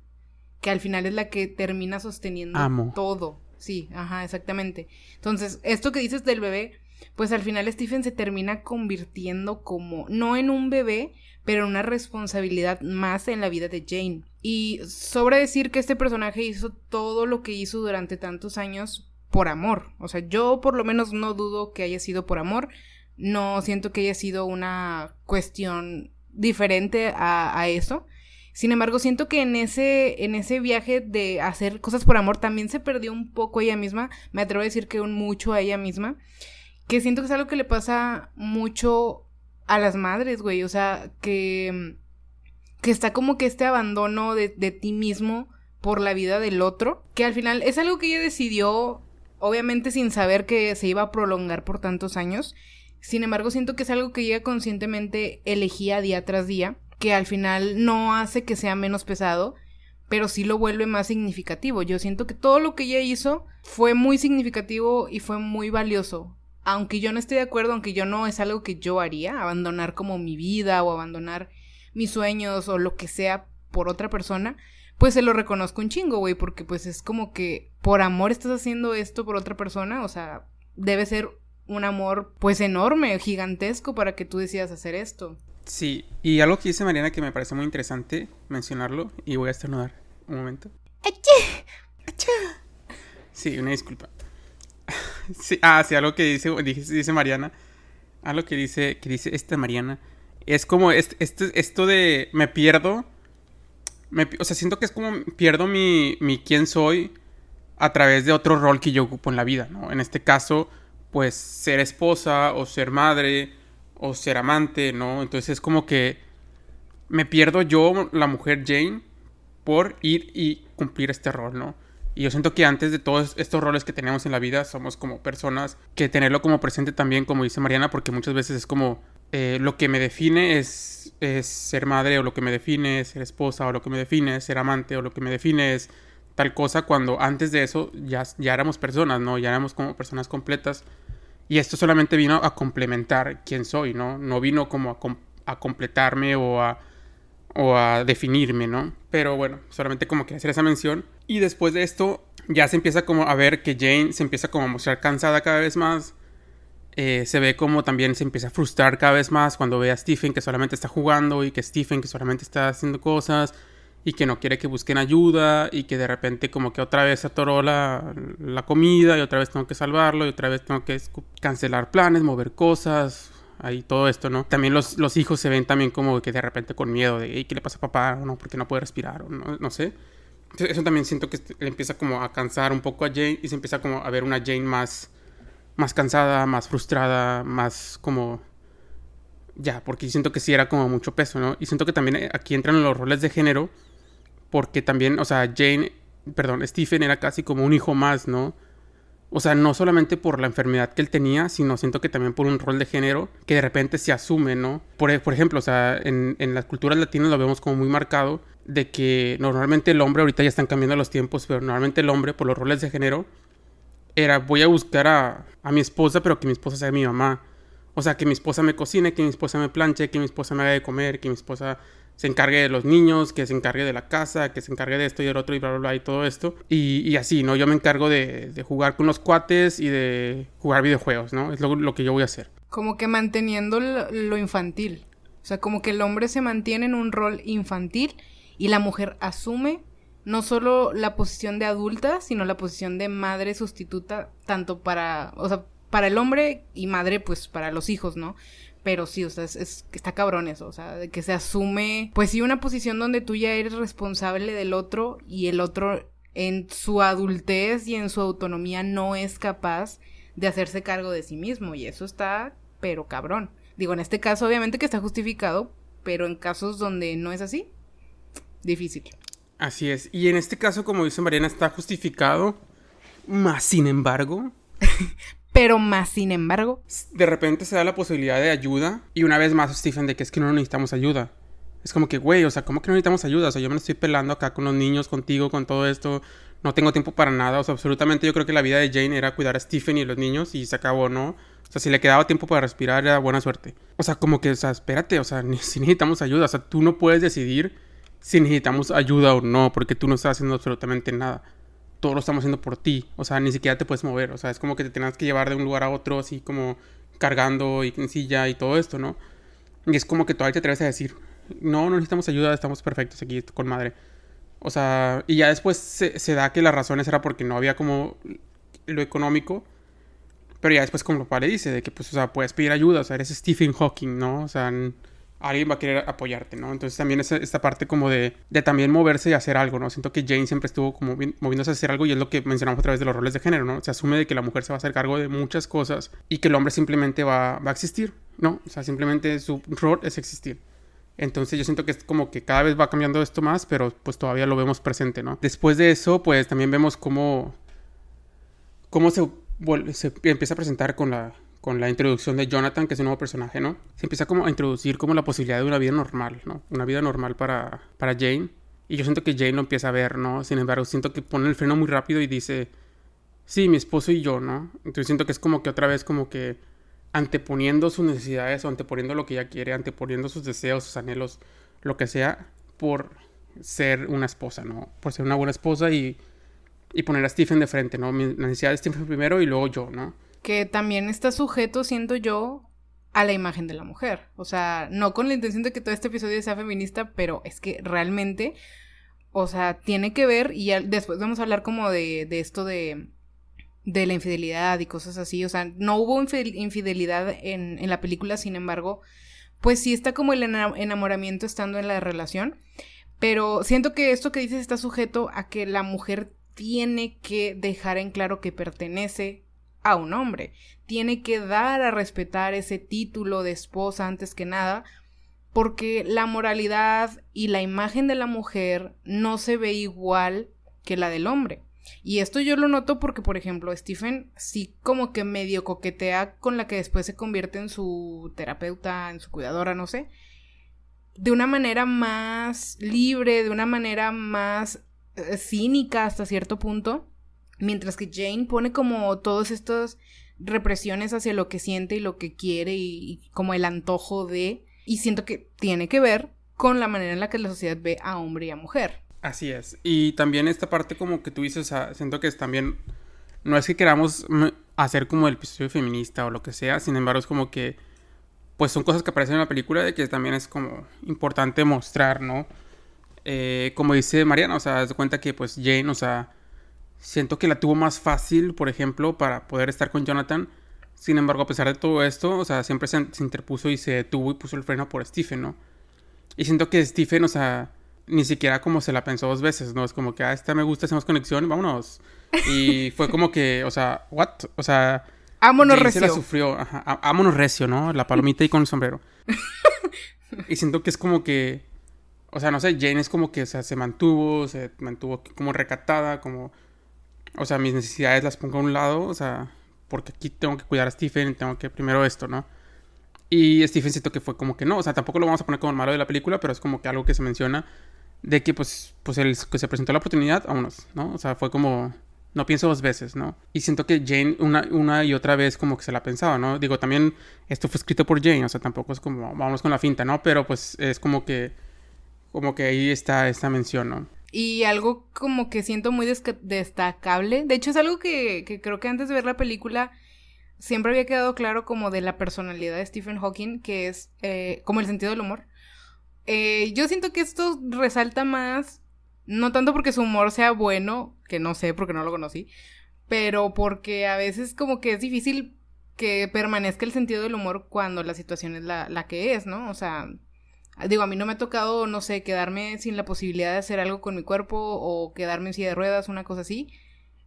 Que al final es la que termina sosteniendo todo. Sí, ajá, exactamente. Entonces, esto que dices del bebé, pues al final Stephen se termina convirtiendo como, no en un bebé, pero una responsabilidad más en la vida de Jane. Y sobre decir que este personaje hizo todo lo que hizo durante tantos años por amor. O sea, yo por lo menos no dudo que haya sido por amor. No siento que haya sido una cuestión diferente a, eso. Sin embargo, siento que en ese, en ese viaje de hacer cosas por amor también se perdió un poco ella misma. Me atrevo a decir que un mucho a ella misma. Que siento que es algo que le pasa mucho a las madres, güey. O sea, que, que está como que este abandono de, de ti mismo por la vida del otro. Que al final es algo que ella decidió, obviamente sin saber que se iba a prolongar por tantos años. Sin embargo, siento que es algo que ella conscientemente elegía día tras día, que al final no hace que sea menos pesado, pero sí lo vuelve más significativo. Yo siento que todo lo que ella hizo fue muy significativo y fue muy valioso. Aunque yo no esté de acuerdo, aunque yo no es algo que yo haría, abandonar como mi vida o abandonar mis sueños o lo que sea por otra persona, pues se lo reconozco un chingo, güey, porque pues es como que por amor estás haciendo esto por otra persona, o sea, debe ser un amor pues enorme, gigantesco para que tú decidas hacer esto. Sí, y algo que dice Mariana que me parece muy interesante mencionarlo y voy a estornudar un momento. Sí, una disculpa. Ah, sí, algo que dice, dice Mariana, algo que dice, que dice esta Mariana, es como este, este, esto de me pierdo, me, o sea, siento que es como pierdo mi, mi quién soy a través de otro rol que yo ocupo en la vida, ¿no? En este caso, pues ser esposa o ser madre o ser amante, ¿no? Entonces es como que me pierdo yo, la mujer Jane, por ir y cumplir este rol, ¿no? Y yo siento que antes de todos estos roles que tenemos en la vida, somos como personas que tenerlo como presente también, como dice Mariana, porque muchas veces es como eh, lo que me define es, es ser madre, o lo que me define es ser esposa, o lo que me define es ser amante, o lo que me define es tal cosa cuando antes de eso ya, ya éramos personas, ¿no? Ya éramos como personas completas. Y esto solamente vino a complementar quién soy, ¿no? No vino como a, a completarme o a, o a definirme, ¿no? Pero bueno, solamente como que hacer esa mención. Y después de esto ya se empieza como a ver que Jane se empieza como a mostrar cansada cada vez más. Eh, se ve como también se empieza a frustrar cada vez más cuando ve a Stephen que solamente está jugando y que Stephen que solamente está haciendo cosas y que no quiere que busquen ayuda y que de repente como que otra vez atoró la comida y otra vez tengo que salvarlo y otra vez tengo que cancelar planes, mover cosas, ahí todo esto, ¿no? También los, los hijos se ven también como que de repente con miedo de, ¿qué le pasa a papá? ¿O no? porque no puede respirar? O no, no sé. eso también siento que le empieza como a cansar un poco a Jane y se empieza como a ver una Jane más, más cansada, más frustrada, más como... Ya, porque siento que sí era como mucho peso, ¿no? Y siento que también aquí entran los roles de género porque también, o sea, Jane, perdón, Stephen era casi como un hijo más, ¿no? O sea, no solamente por la enfermedad que él tenía, sino siento que también por un rol de género que de repente se asume, ¿no? Por, por ejemplo, o sea, en, en, las culturas latinas lo vemos como muy marcado, de que normalmente el hombre, ahorita ya están cambiando los tiempos, pero normalmente el hombre, por los roles de género, era voy a buscar a, a mi esposa, pero que mi esposa sea mi mamá. O sea, que mi esposa me cocine, que mi esposa me planche, que mi esposa me haga de comer, que mi esposa se encargue de los niños, que se encargue de la casa, que se encargue de esto y del otro y bla, bla, bla y todo esto. Y, y así, ¿no? Yo me encargo de, de, jugar con los cuates y de jugar videojuegos, ¿no? Es lo, lo que yo voy a hacer. Como que manteniendo lo, lo, infantil. O sea, como que el hombre se mantiene en un rol infantil y la mujer asume no solo la posición de adulta, sino la posición de madre sustituta, tanto para, o sea, para el hombre y madre, pues para los hijos, ¿no? Pero sí, o sea, es, es, está cabrón eso, o sea, de que se asume, pues sí, una posición donde tú ya eres responsable del otro y el otro en su adultez y en su autonomía no es capaz de hacerse cargo de sí mismo y eso está, pero cabrón. Digo, en este caso obviamente que está justificado, pero en casos donde no es así, difícil. Así es, y en este caso, como dice Mariana, está justificado, más sin embargo, pero más sin embargo. De repente se da la posibilidad de ayuda y una vez más Stephen de que es que no necesitamos ayuda. Es como que, güey, o sea, ¿cómo que no necesitamos ayuda? O sea, yo me estoy pelando acá con los niños, contigo, con todo esto. No tengo tiempo para nada. O sea, absolutamente yo creo que la vida de Jane era cuidar a Stephen y los niños y se acabó, ¿no? O sea, si le quedaba tiempo para respirar era buena suerte. O sea, como que, o sea, espérate, o sea, si necesitamos ayuda. O sea, tú no puedes decidir si necesitamos ayuda o no, porque tú no estás haciendo absolutamente nada todo lo estamos haciendo por ti. O sea, ni siquiera te puedes mover. O sea, es como que te tengas que llevar de un lugar a otro, así como cargando y en silla y todo esto, ¿no? Y es como que todavía te atreves a decir, no, no necesitamos ayuda, estamos perfectos aquí con madre. O sea, y ya después se, da que las razones era porque no había como lo económico. Pero ya después como lo padre dice, de que pues, o sea, puedes pedir ayuda, o sea, eres Stephen Hawking, ¿no? O sea, alguien va a querer apoyarte, ¿no? Entonces también es esta parte como de, de también moverse y hacer algo, ¿no? Siento que Jane siempre estuvo como moviéndose a hacer algo y es lo que mencionamos a través de los roles de género, ¿no? Se asume de que la mujer se va a hacer cargo de muchas cosas y que el hombre simplemente va, va a existir, ¿no? O sea, simplemente su rol es existir. Entonces yo siento que es como que cada vez va cambiando esto más, pero pues todavía lo vemos presente, ¿no? Después de eso, pues también vemos cómo, cómo se, se empieza a presentar con la, con la introducción de Jonathan, que es un nuevo personaje, ¿no? Se empieza como a introducir como la posibilidad de una vida normal, ¿no? Una vida normal para, para Jane. Y yo siento que Jane lo empieza a ver, ¿no? Sin embargo, siento que pone el freno muy rápido y dice, sí, mi esposo y yo, ¿no? Entonces siento que es como que otra vez como que anteponiendo sus necesidades o anteponiendo lo que ella quiere, anteponiendo sus deseos, sus anhelos, lo que sea, por ser una esposa, ¿no? Por ser una buena esposa y, y poner a Stephen de frente, ¿no? Mi necesidad de Stephen primero y luego yo, ¿no? Que también está sujeto, siento yo, a la imagen de la mujer. O sea, no con la intención de que todo este episodio sea feminista, pero es que realmente, o sea, tiene que ver, y ya después vamos a hablar como de, de esto de de la infidelidad y cosas así. O sea, no hubo infidelidad en, en la película, sin embargo, pues sí está como el enamoramiento estando en la relación. Pero siento que esto que dices está sujeto a que la mujer tiene que dejar en claro que pertenece a un hombre. Tiene que dar a respetar ese título de esposa antes que nada, porque la moralidad y la imagen de la mujer no se ve igual que la del hombre. Y esto yo lo noto porque, por ejemplo, Stephen sí como que medio coquetea con la que después se convierte en su terapeuta, en su cuidadora, no sé. De una manera más libre, de una manera más eh, cínica hasta cierto punto. Mientras que Jane pone como todas estas represiones hacia lo que siente y lo que quiere y, como el antojo de... Y siento que tiene que ver con la manera en la que la sociedad ve a hombre y a mujer. Así es. Y también esta parte como que tú dices, siento que es también, no es que queramos hacer como el episodio feminista o lo que sea, sin embargo es como que, pues son cosas que aparecen en la película de que también es como importante mostrar, ¿no? Eh, como dice Mariana, o sea, se cuenta que pues Jane, o sea, siento que la tuvo más fácil, por ejemplo, para poder estar con Jonathan. Sin embargo, a pesar de todo esto, o sea, siempre se, se interpuso y se detuvo y puso el freno por Stephen, ¿no? Y siento que Stephen, o sea, ni siquiera como se la pensó dos veces, ¿no? Es como que, ah, esta me gusta, hacemos conexión, vámonos. Y fue como que, o sea, ¿what? O sea... Ámonos recio. se la sufrió, ajá, ámonos recio, ¿no? La palomita y con el sombrero. y siento que es como que, o sea, no sé, Jane es como que, o sea, se mantuvo, se mantuvo como recatada, como, o sea, mis necesidades las pongo a un lado, o sea, porque aquí tengo que cuidar a Stephen, tengo que primero esto, ¿no? Y Stephen siento que fue como que no, o sea, tampoco lo vamos a poner como el malo de la película, pero es como que algo que se menciona de que pues, pues el que se presentó la oportunidad, vámonos, ¿no? O sea, fue como, no pienso dos veces, ¿no? Y siento que Jane una, una y otra vez como que se la pensaba, ¿no? Digo, también esto fue escrito por Jane, o sea, tampoco es como, vamos con la finta, ¿no? Pero pues es como que, como que ahí está esta mención, ¿no? Y algo como que siento muy destacable, de hecho es algo que, creo que antes de ver la película siempre había quedado claro como de la personalidad de Stephen Hawking, que es eh, como el sentido del humor. Eh, yo siento que esto resalta más, no tanto porque su humor sea bueno, que no sé porque no lo conocí, pero porque a veces como que es difícil que permanezca el sentido del humor cuando la situación es la, la que es, ¿no? O sea, digo, a mí no me ha tocado, no sé, quedarme sin la posibilidad de hacer algo con mi cuerpo o quedarme en silla de ruedas, una cosa así.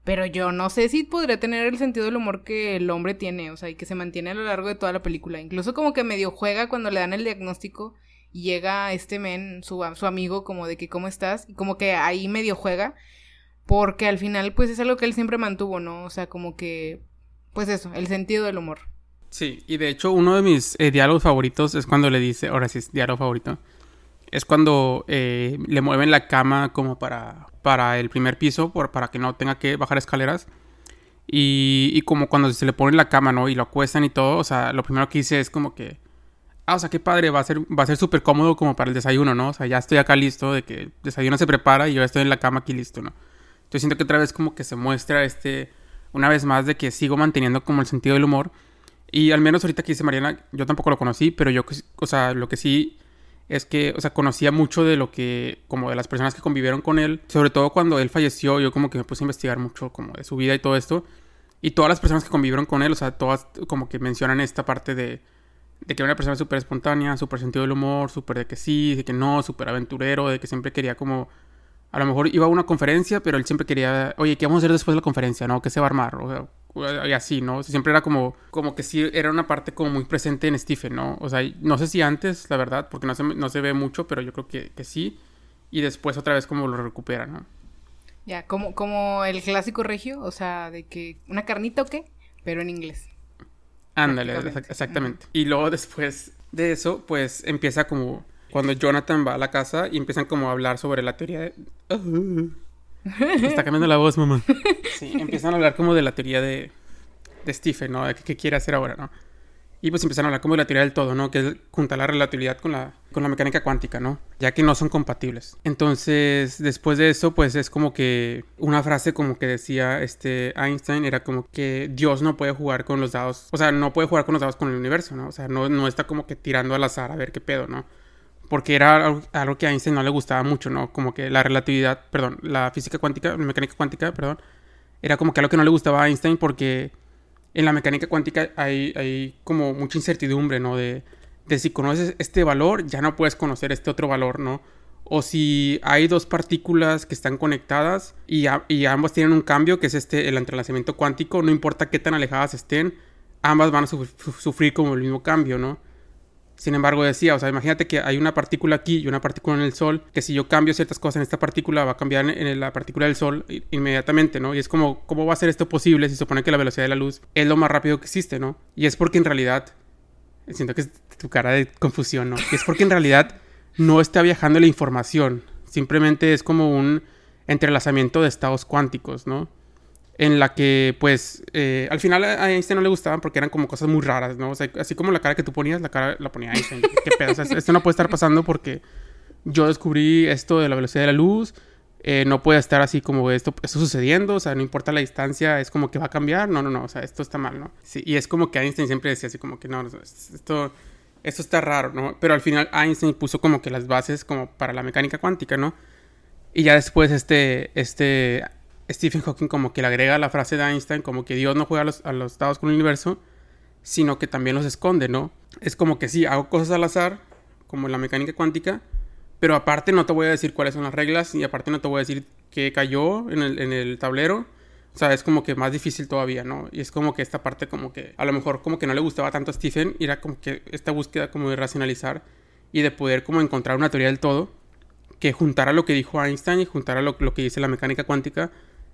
Pero yo no sé si podría tener el sentido del humor que el hombre tiene, o sea, y que se mantiene a lo largo de toda la película. Incluso como que medio juega cuando le dan el diagnóstico y llega este men, su, su amigo, como de que cómo estás, y como que ahí medio juega, porque al final pues es algo que él siempre mantuvo, ¿no? O sea, como que, pues eso, el sentido del humor. Sí, y de hecho uno de mis eh, diálogos favoritos es cuando le dice, ahora sí es diálogo favorito, es cuando eh, le mueven la cama como para, para el primer piso, por, para que no tenga que bajar escaleras. Y, como cuando se le pone la cama, ¿no? Y lo acuestan y todo, o sea, lo primero que dice es como que ah, o sea, qué padre, va a ser va a ser súper cómodo como para el desayuno, ¿no? O sea, ya estoy acá listo, de que el desayuno se prepara y yo estoy en la cama aquí listo, ¿no? Entonces siento que otra vez como que se muestra este, una vez más, de que sigo manteniendo como el sentido del humor. Y al menos ahorita que dice Mariana, yo tampoco lo conocí, pero yo, o sea, lo que sí es que, o sea, conocía mucho de lo que, como de las personas que convivieron con él, sobre todo cuando él falleció, yo como que me puse a investigar mucho como de su vida y todo esto. Y todas las personas que convivieron con él, o sea, todas como que mencionan esta parte de, de que era una persona súper espontánea, súper sentido del humor, súper de que sí, de que no, súper aventurero, de que siempre quería como... A lo mejor iba a una conferencia, pero él siempre quería, oye, ¿qué vamos a hacer después de la conferencia? ¿No? ¿Qué se va a armar? O sea, y así, ¿no? Siempre era como, como que sí, era una parte como muy presente en Stephen, ¿no? O sea, no sé si antes, la verdad, porque no se, no se ve mucho, pero yo creo que, que sí. Y después otra vez como lo recupera, ¿no? Ya, como, como el clásico regio, o sea, de que una carnita o qué, pero en inglés. Ándale, exactamente. Y luego después de eso, pues empieza como cuando Jonathan va a la casa y empiezan como a hablar sobre la teoría de... está cambiando la voz, mamá. Sí, empiezan a hablar como de la teoría de, de Stephen, ¿no? De qué quiere hacer ahora, ¿no? Y pues empiezan a hablar como de la teoría del todo, ¿no? Que es juntar la relatividad con la, con la mecánica cuántica, ¿no? Ya que no son compatibles. Entonces, después de eso, pues es como que una frase como que decía este Einstein era como que Dios no puede jugar con los dados, o sea, no puede jugar con los dados con el universo, ¿no? O sea, no, no está como que tirando al azar a ver qué pedo, ¿no? Porque era algo, algo que a Einstein no le gustaba mucho, ¿no? Como que la relatividad, perdón, la física cuántica, la mecánica cuántica, perdón, era como que algo que no le gustaba a Einstein porque en la mecánica cuántica hay, hay como mucha incertidumbre, ¿no? De, de, si conoces este valor, ya no puedes conocer este otro valor, ¿no? O si hay dos partículas que están conectadas y, y ambas tienen un cambio, que es este, el entrelazamiento cuántico, no importa qué tan alejadas estén, ambas van a sufrir como el mismo cambio, ¿no? Sin embargo, decía, o sea, imagínate que hay una partícula aquí y una partícula en el Sol, que si yo cambio ciertas cosas en esta partícula, va a cambiar en la partícula del Sol inmediatamente, ¿no? Y es como, ¿cómo va a ser esto posible si se supone que la velocidad de la luz es lo más rápido que existe, ¿no? Y es porque en realidad, siento que es tu cara de confusión, ¿no? Y es porque en realidad no está viajando la información, simplemente es como un entrelazamiento de estados cuánticos, ¿no? En la que, pues, eh, al final a Einstein no le gustaban porque eran como cosas muy raras, ¿no? O sea, así como la cara que tú ponías, la cara la ponía Einstein. ¿Qué pedo? O sea, esto no puede estar pasando porque yo descubrí esto de la velocidad de la luz. Eh, no puede estar así como esto, esto sucediendo, o sea, no importa la distancia, es como que va a cambiar, no, no, no, o sea, esto está mal, ¿no? Sí, y es como que Einstein siempre decía así como que no, esto, esto está raro, ¿no? Pero al final Einstein puso como que las bases como para la mecánica cuántica, ¿no? Y ya después este, este Stephen Hawking como que le agrega la frase de Einstein como que Dios no juega a los, dados con el universo, sino que también los esconde, ¿no? Es como que sí, hago cosas al azar, como la mecánica cuántica, pero aparte no te voy a decir cuáles son las reglas y aparte no te voy a decir qué cayó en el, en el tablero. O sea, es como que más difícil todavía, ¿no? Y es como que esta parte como que a lo mejor como que no le gustaba tanto a Stephen, era como que esta búsqueda como de racionalizar y de poder como encontrar una teoría del todo que juntara lo que dijo Einstein y juntara lo, lo que dice la mecánica cuántica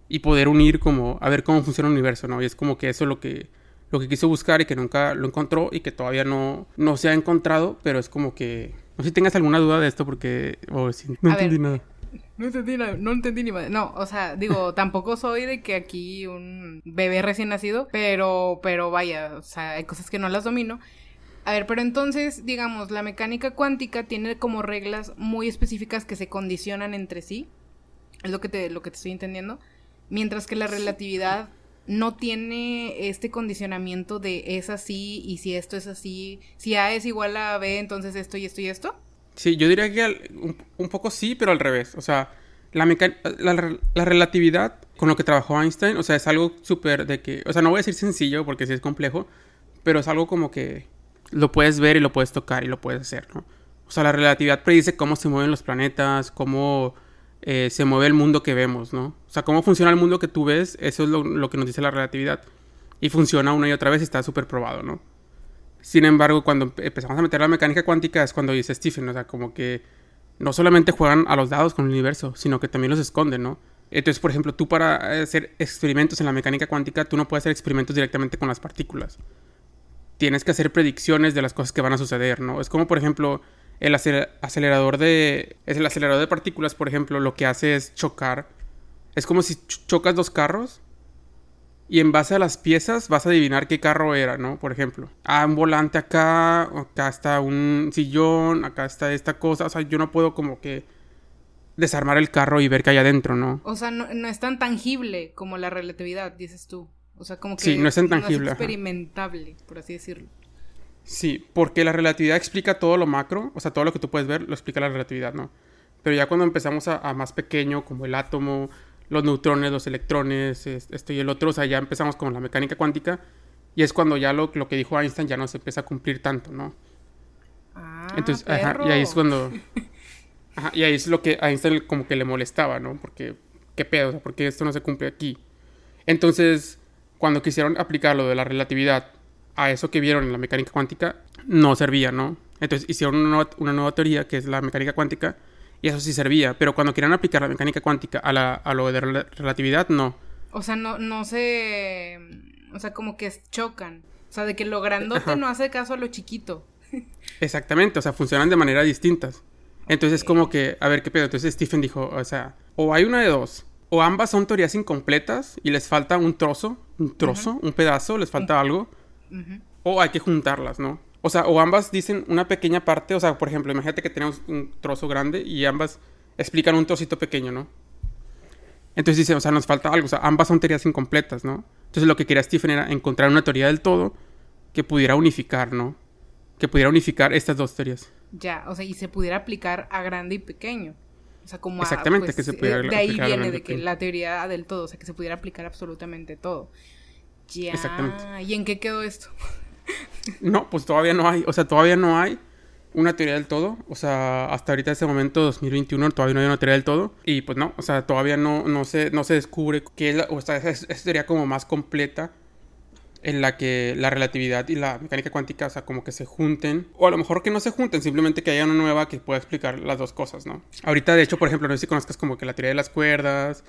y poder unir como a ver cómo funciona el universo, ¿no? Y es como que eso es lo que lo que quiso buscar y que nunca lo encontró y que todavía no, no se ha encontrado, pero es como que no sé si tengas alguna duda de esto porque no entendí nada. No entendí nada, no entendí ni más. No, o sea, digo, tampoco soy de que aquí un bebé recién nacido, pero, pero vaya, o sea, hay cosas que no las domino. A ver, pero entonces, digamos, la mecánica cuántica tiene como reglas muy específicas que se condicionan entre sí. Es lo que te, lo que te estoy entendiendo. Mientras que la relatividad no tiene este condicionamiento de es así y si esto es así, si A es igual a B, entonces esto y esto y esto. Sí, yo diría que un, poco sí, pero al revés. O sea, la, la, relatividad con lo que trabajó Einstein, o sea, es algo súper de que, o sea, no voy a decir sencillo porque sí es complejo, pero es algo como que lo puedes ver y lo puedes tocar y lo puedes hacer, ¿no? O sea, la relatividad predice cómo se mueven los planetas, cómo eh, se mueve el mundo que vemos, ¿no? O sea, cómo funciona el mundo que tú ves, eso es lo, que nos dice la relatividad. Y funciona una y otra vez está súper probado, ¿no? Sin embargo, cuando empezamos a meter la mecánica cuántica es cuando dice Stephen, o sea, como que no solamente juegan a los dados con el universo, sino que también los esconden, ¿no? Entonces, por ejemplo, tú para hacer experimentos en la mecánica cuántica, tú no puedes hacer experimentos directamente con las partículas. Tienes que hacer predicciones de las cosas que van a suceder, ¿no? Es como, por ejemplo, el acelerador de. Es el acelerador de partículas, por ejemplo, lo que hace es chocar. Es como si chocas dos carros. Y en base a las piezas vas a adivinar qué carro era, ¿no? Por ejemplo. Ah, un volante acá. Acá está un sillón. Acá está esta cosa. O sea, yo no puedo como que desarmar el carro y ver qué hay adentro, ¿no? O sea, no, no es tan tangible como la relatividad, dices tú. O sea, como que. Sí, no es tan tangible. No es experimentable, por así decirlo. Sí, porque la relatividad explica todo lo macro, o sea, todo lo que tú puedes ver lo explica la relatividad, ¿no? Pero ya cuando empezamos a, más pequeño, como el átomo, los neutrones, los electrones, esto y el otro, o sea, ya empezamos con la mecánica cuántica, Y es cuando ya lo, lo que dijo Einstein ya no se empieza a cumplir tanto, ¿no? Ah, Entonces, ajá, y ahí es cuando... Ajá, y ahí es lo que a Einstein como que le molestaba, ¿no? Porque, ¿qué pedo? O sea, ¿por qué esto no se cumple aquí? Entonces, cuando quisieron aplicar lo de la relatividad a eso que vieron en la mecánica cuántica, no servía, ¿no? Entonces hicieron una nueva, una nueva teoría que es la mecánica cuántica y eso sí servía, pero cuando querían aplicar la mecánica cuántica a, la, a lo de rel- relatividad, no. O sea, no, no se. O sea, como que chocan. O sea, de que lo grandote Ajá. no hace caso a lo chiquito. Exactamente, o sea, funcionan de manera distintas. Entonces, como que, a ver qué pedo. Entonces, Stephen dijo, o sea, o hay una de dos. O ambas son teorías incompletas y les falta un trozo, un trozo, un pedazo, les falta algo. O hay que juntarlas, ¿no? O sea, o ambas dicen una pequeña parte. O sea, por ejemplo, imagínate que tenemos un trozo grande y ambas explican un trocito pequeño, ¿no? Entonces dice, o sea, nos falta algo. O sea, ambas son teorías incompletas, ¿no? Entonces lo que quería Stephen era encontrar una teoría del todo que pudiera unificar, ¿no? Que pudiera unificar estas dos teorías. Ya, o sea, y se pudiera aplicar a grande y pequeño. O sea, como a, Exactamente, pues, que se pudiera eh, De ahí viene de que la teoría del todo, o sea, que se pudiera aplicar absolutamente todo. Ya. Exactamente. ¿Y en qué quedó esto? No, pues todavía no hay. O sea, todavía no hay una teoría del todo. O sea, hasta ahorita, este momento, 2021, todavía no hay una teoría del todo. Y pues no, o sea, todavía no, no, se, no se descubre qué es la. O sea, esa, esa teoría como más completa en la que la relatividad y la mecánica cuántica, o sea, como que se junten. O a lo mejor que no se junten, simplemente que haya una nueva que pueda explicar las dos cosas, ¿no? Ahorita, de hecho, por ejemplo, no sé si conozcas como que la teoría de las cuerdas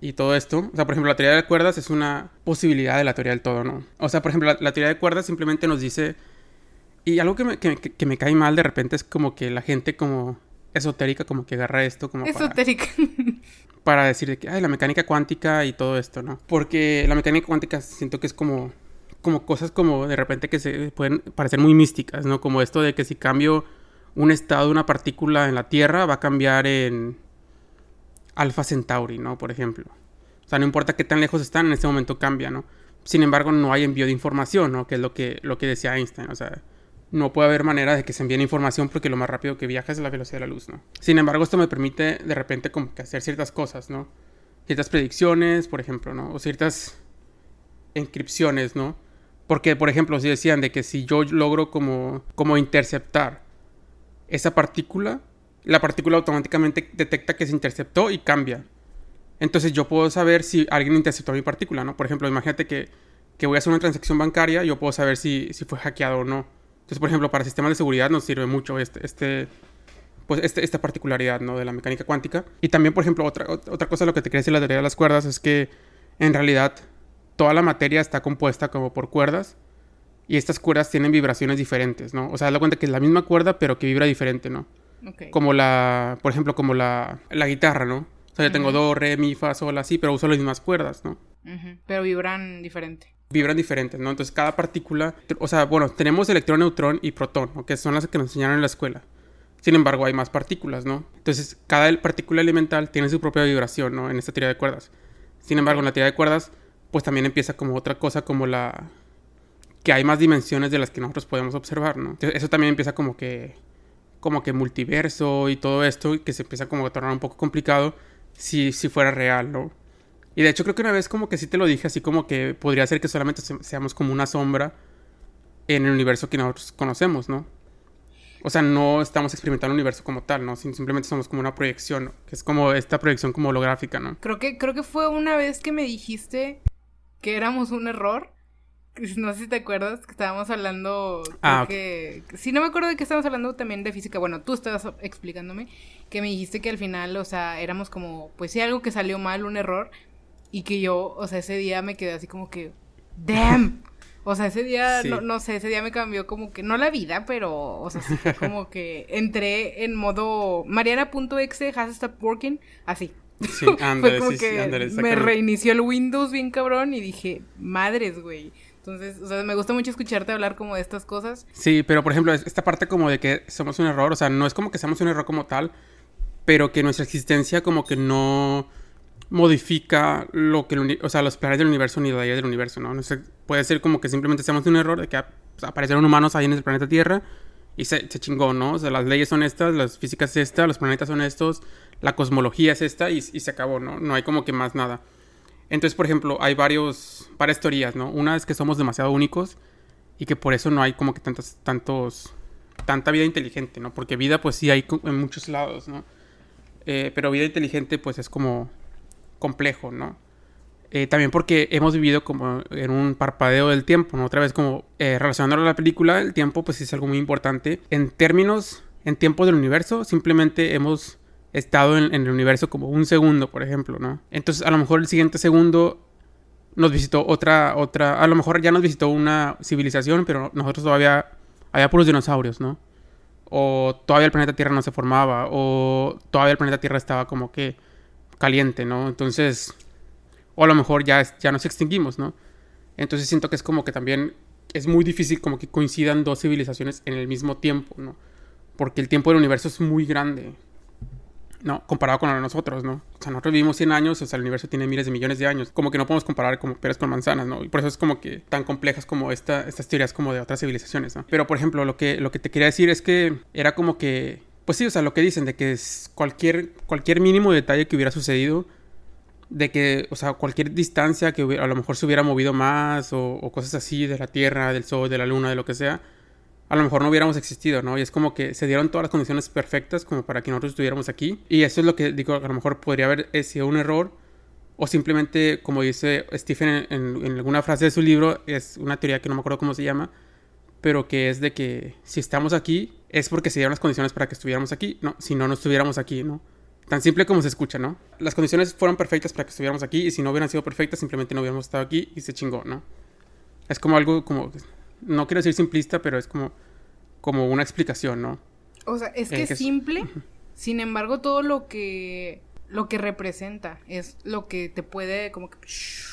y todo esto. O sea, por ejemplo, la teoría de cuerdas es una posibilidad de la teoría del todo, ¿no? O sea, por ejemplo, la, la teoría de cuerdas simplemente nos dice... Y algo que me, que, me cae mal de repente es como que la gente como esotérica como que agarra esto como para, Esotérica. para decir de que, ay, la mecánica cuántica y todo esto, ¿no? Porque la mecánica cuántica siento que es como, como cosas como de repente que se pueden parecer muy místicas, ¿no? Como esto de que si cambio un estado de una partícula en la Tierra va a cambiar en Alpha Centauri, ¿no? Por ejemplo. O sea, no importa qué tan lejos están, en este momento cambia, ¿no? Sin embargo, no hay envío de información, ¿no? Que es lo que, lo que decía Einstein, o sea, no puede haber manera de que se envíe información porque lo más rápido que viaja es la velocidad de la luz, ¿no? Sin embargo, esto me permite de repente como que hacer ciertas cosas, ¿no? Ciertas predicciones, por ejemplo, ¿no? O ciertas encripciones, ¿no? Porque, por ejemplo, si decían de que si yo logro como, como interceptar esa partícula, la partícula automáticamente detecta que se interceptó y cambia. Entonces yo puedo saber si alguien interceptó mi partícula, ¿no? Por ejemplo, imagínate que, que voy a hacer una transacción bancaria, yo puedo saber si, si fue hackeado o no. Entonces, por ejemplo, para sistemas de seguridad nos sirve mucho este, este, pues este- esta particularidad, ¿no? De la mecánica cuántica. Y también, por ejemplo, otra, ot- otra cosa, lo que te quería decir la teoría de las cuerdas es que en realidad toda la materia está compuesta como por cuerdas y estas cuerdas tienen vibraciones diferentes, ¿no? O sea, da cuenta que es la misma cuerda, pero que vibra diferente, ¿no? Como la, por ejemplo, como la, la guitarra, ¿no? O sea, yo tengo do, re, mi, fa, sol, así, pero uso las mismas cuerdas, ¿no? Pero vibran diferente. Vibran diferentes, ¿no? Entonces cada partícula, o sea, bueno, tenemos electrón, neutrón y protón, ¿no? Que son las que nos enseñaron en la escuela. Sin embargo, hay más partículas, ¿no? Entonces, cada partícula elemental tiene su propia vibración, ¿no? En esta teoría de cuerdas. Sin embargo, en la teoría de cuerdas, pues también empieza como otra cosa, como la... que hay más dimensiones de las que nosotros podemos observar, ¿no? Eso también empieza como que... como que multiverso y todo esto, y que se empieza como a tornar un poco complicado si, si fuera real, ¿no? Y de hecho creo que una vez como que sí te lo dije, así como que podría ser que solamente se- seamos como una sombra en el universo que nosotros conocemos, ¿no? O sea, no estamos experimentando el universo como tal, ¿no? Sim- Simplemente somos como una proyección, que es como esta proyección como holográfica, ¿no? Creo que, creo que fue una vez que me dijiste que éramos un error. No sé si te acuerdas que estábamos hablando. Ah, ok. que. Sí, no me acuerdo de que estábamos hablando también de física. Bueno, tú estabas explicándome que me dijiste que al final, o sea, éramos como, pues sí, algo que salió mal, un error. Y que yo, o sea, ese día me quedé así como que. ¡Damn! O sea, ese día, Sí. no, no sé, ese día me cambió como que, no la vida, pero, o sea, sí como que entré en modo mariana.exe has stopped working, así. Sí, Fue ándale, como sí, que sí, ándale, me reinició el Windows bien cabrón y dije, madres, güey. Entonces, o sea, me gusta mucho escucharte hablar como de estas cosas. Sí, pero por ejemplo, es- esta parte como de que somos un error, o sea, no es como que seamos un error como tal, pero que nuestra existencia como que no modifica lo que, el o sea, los planes del universo ni la idea del universo, ¿no? No sé, puede ser como que simplemente seamos un error de que pues, aparecieron humanos ahí en el planeta Tierra y se, se chingó, ¿no? O sea, las leyes son estas, las físicas es esta, los planetas son estos, la cosmología es esta y, y se acabó, ¿no? No hay como que más nada. Entonces, por ejemplo, hay varios, varias teorías, ¿no? Una es que somos demasiado únicos y que por eso no hay como que tantos, tantos, tanta vida inteligente, ¿no? Porque vida pues sí hay en muchos lados, ¿no? Eh, pero vida inteligente pues es como complejo, ¿no? Eh, también porque hemos vivido como en un parpadeo del tiempo, ¿no? Otra vez como eh, relacionándolo a la película, el tiempo pues es algo muy importante. En términos, en tiempo del universo, simplemente hemos estado en, el universo como un segundo, por ejemplo, ¿no? Entonces a lo mejor el siguiente segundo nos visitó otra, otra, a lo mejor ya nos visitó una civilización, pero nosotros todavía, había puros dinosaurios, ¿no? O todavía el planeta Tierra no se formaba, o todavía el planeta Tierra estaba como que caliente, ¿no? Entonces o a lo mejor ya, ya nos extinguimos, ¿no? Entonces siento que es como que también es muy difícil como que coincidan dos civilizaciones en el mismo tiempo, ¿no? Porque el tiempo del universo es muy grande, ¿no? Comparado con nosotros, ¿no? O sea, nosotros vivimos 100 años, o sea, el universo tiene miles de millones de años. Como que no podemos comparar como peras con manzanas, ¿no? Y por eso es como que tan complejas como esta, estas teorías como de otras civilizaciones, ¿no? Pero, por ejemplo, lo que, lo que te quería decir es que era como que... Pues sí, o sea, lo que dicen de que es cualquier, cualquier mínimo detalle que hubiera sucedido de que, o sea, cualquier distancia que a lo mejor se hubiera movido más o, cosas así de la Tierra, del Sol, de la Luna, de lo que sea, a lo mejor no hubiéramos existido, ¿no? Y es como que se dieron todas las condiciones perfectas como para que nosotros estuviéramos aquí. Y eso es lo que digo, a lo mejor podría haber sido un error o simplemente, como dice Stephen en, en alguna frase de su libro, es una teoría que no me acuerdo cómo se llama, pero que es de que si estamos aquí es porque se dieron las condiciones para que estuviéramos aquí, ¿no? Si no, no estuviéramos aquí, ¿no? Tan simple como se escucha, ¿no? Las condiciones fueron perfectas para que estuviéramos aquí y si no hubieran sido perfectas simplemente no hubiéramos estado aquí y se chingó, ¿no? Es como algo como, no quiero decir simplista, pero es como, como una explicación, ¿no? O sea, es que, es simple, sin embargo todo lo que, lo que representa es lo que te puede como que,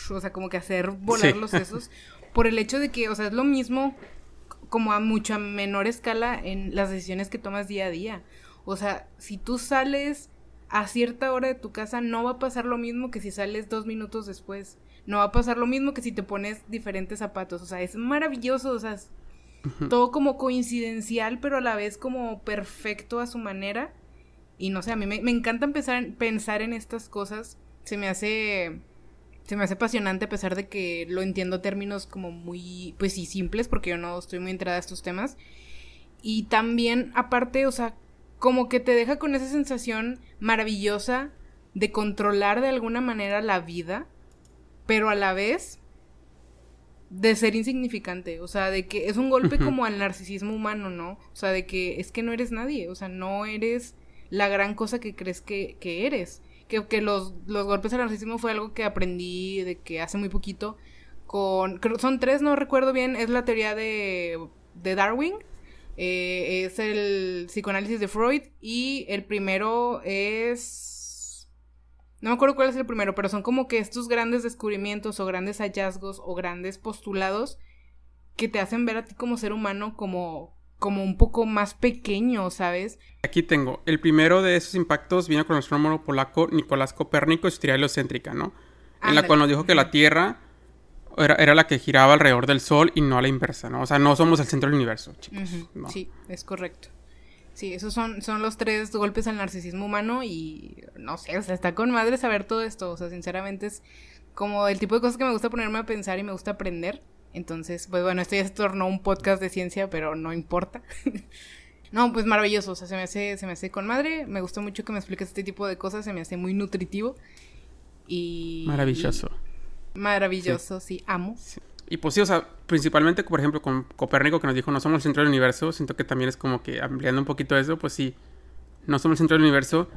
o sea, como que hacer volar los sesos por el hecho de que, o sea, es lo mismo como a mucha menor escala en las decisiones que tomas día a día. O sea, si tú sales a cierta hora de tu casa no va a pasar lo mismo que si sales dos minutos después. No va a pasar lo mismo que si te pones diferentes zapatos. O sea, es maravilloso. O sea, todo como coincidencial, pero a la vez como perfecto a su manera. Y no sé, a mí me, encanta empezar pensar en estas cosas. Se me hace. Se me hace apasionante a pesar de que lo entiendo términos como muy, pues sí, simples, porque yo no estoy muy entrada a estos temas. Y también, aparte, o sea, como que te deja con esa sensación maravillosa de controlar de alguna manera la vida, pero a la vez de ser insignificante, o sea, de que es un golpe como al narcisismo humano, ¿no? O sea, de que es que no eres nadie, o sea, no eres la gran cosa que crees que, eres. Que, que los, los, golpes al narcisismo fue algo que aprendí de que hace muy poquito con... son tres, no recuerdo bien, es la teoría de, de Darwin, eh, es el psicoanálisis de Freud y el primero es... No me acuerdo cuál es el primero, pero son como que estos grandes descubrimientos o grandes hallazgos o grandes postulados que te hacen ver a ti como ser humano como, como un poco más pequeño, ¿sabes? Aquí tengo, el primero de esos impactos vino con el astrónomo polaco Nicolás Copérnico y su teoría heliocéntrica, ¿no? En la cual nos dijo que la Tierra era, la que giraba alrededor del Sol y no a la inversa, ¿no? O sea, no somos el centro del universo, chicos. Sí, es correcto. Sí, esos son, son los tres golpes al narcisismo humano y no sé, o sea, está con madre saber todo esto. O sea, sinceramente es como el tipo de cosas que me gusta ponerme a pensar y me gusta aprender. Entonces, pues bueno, esto ya se tornó un podcast de ciencia, pero no importa. no, pues maravilloso, o sea, se me hace, se me hace con madre. Me gusta mucho que me expliques este tipo de cosas, se me hace muy nutritivo. Y. Maravilloso. Maravilloso, sí, amo. Y pues sí, o sea, principalmente, por ejemplo, con Copérnico que nos dijo no somos el centro del universo, siento que también es como que ampliando un poquito eso, pues sí, no somos el centro del universo.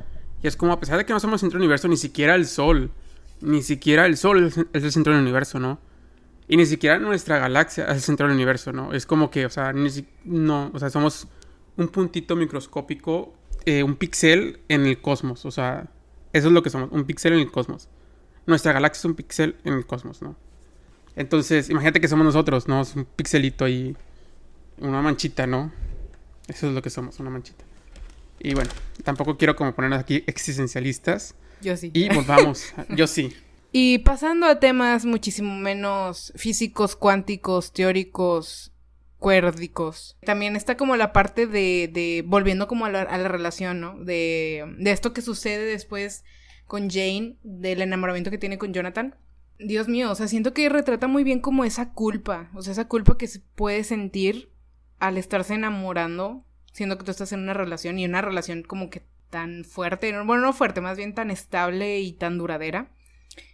Y es como, a pesar de que no somos el centro del universo, ni siquiera el Sol, ni siquiera el Sol es el centro del universo, ¿no? Y ni siquiera nuestra galaxia es el centro del universo, ¿no? Es como que, o sea, ni no, o sea, somos un puntito microscópico, eh, un píxel en el cosmos, o sea, eso es lo que somos, un píxel en el cosmos nuestra galaxia es un píxel en el cosmos, ¿no? Entonces, imagínate que somos nosotros, ¿no? Es un pixelito y una manchita, ¿no? Eso es lo que somos, una manchita. Y bueno, tampoco quiero como ponernos aquí existencialistas. Yo sí. Y pues vamos, yo sí. Y pasando a temas muchísimo menos físicos, cuánticos, teóricos, cuérdicos. También está como la parte de, de volviendo como a la, a la relación, ¿no? De, de esto que sucede después con Jane del enamoramiento que tiene con Jonathan. Dios mío, o sea, siento que retrata muy bien como esa culpa, o sea, esa culpa que se puede sentir al estarse enamorando, siendo que tú estás en una relación y una relación como que tan fuerte, bueno, no fuerte, más bien tan estable y tan duradera.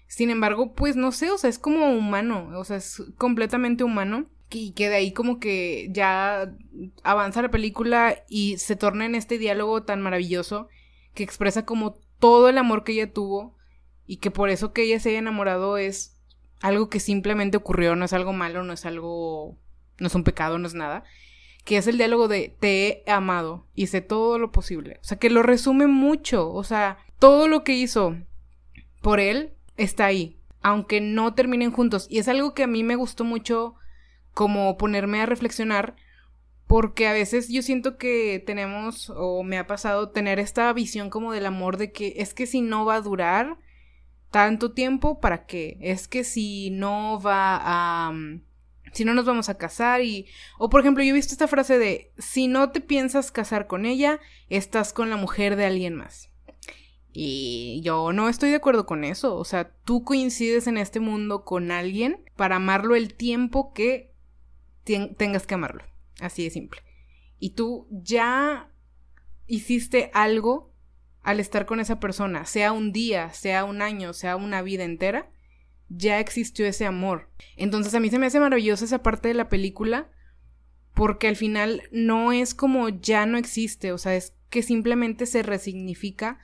Sin embargo, pues no sé, o sea, es como humano, o sea, es completamente humano. Y que de ahí como que ya avanza la película y se torna en este diálogo tan maravilloso que expresa como todo el amor que ella tuvo y que por eso que ella se haya enamorado es algo que simplemente ocurrió, no es algo malo, no es algo, no es un pecado, no es nada, que es el diálogo de te he amado, hice todo lo posible, o sea, que lo resume mucho, o sea, todo lo que hizo por él está ahí, aunque no terminen juntos, y es algo que a mí me gustó mucho como ponerme a reflexionar porque a veces yo siento que tenemos, o me ha pasado, tener esta visión como del amor de que es que si no va a durar, tanto tiempo, ¿para qué? Es que si no va a... Mm, si no nos vamos a casar y... O por ejemplo, yo he visto esta frase de, si no te piensas casar con ella, estás con la mujer de alguien más. Y yo no estoy de acuerdo con eso. O sea, tú coincides en este mundo con alguien para amarlo el tiempo que tengas que amarlo. Así de simple. Y tú ya hiciste algo al estar con esa persona, sea un día, sea un año, sea una vida entera, ya existió ese amor. Entonces a mí se me hace maravillosa esa parte de la película porque al final no es como ya no existe, o sea, es que simplemente se resignifica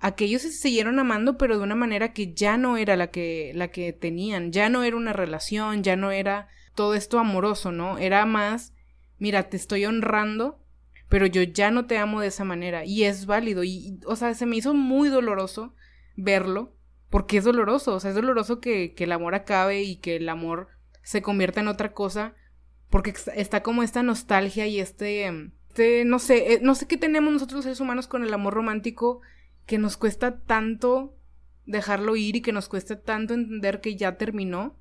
a que se siguieron amando, pero de una manera que ya no era la que, la que tenían, ya no era una relación, ya no era todo esto amoroso, ¿no? Era más, mira, te estoy honrando pero yo ya no te amo de esa manera. Y es válido. Y, o sea, se me hizo muy doloroso verlo porque es doloroso, o sea, es doloroso que, que el amor acabe y que el amor se convierta en otra cosa porque está como esta nostalgia y este, este no sé, eh, no sé qué tenemos nosotros los seres humanos con el amor romántico que nos cuesta tanto dejarlo ir y que nos cuesta tanto entender que ya terminó,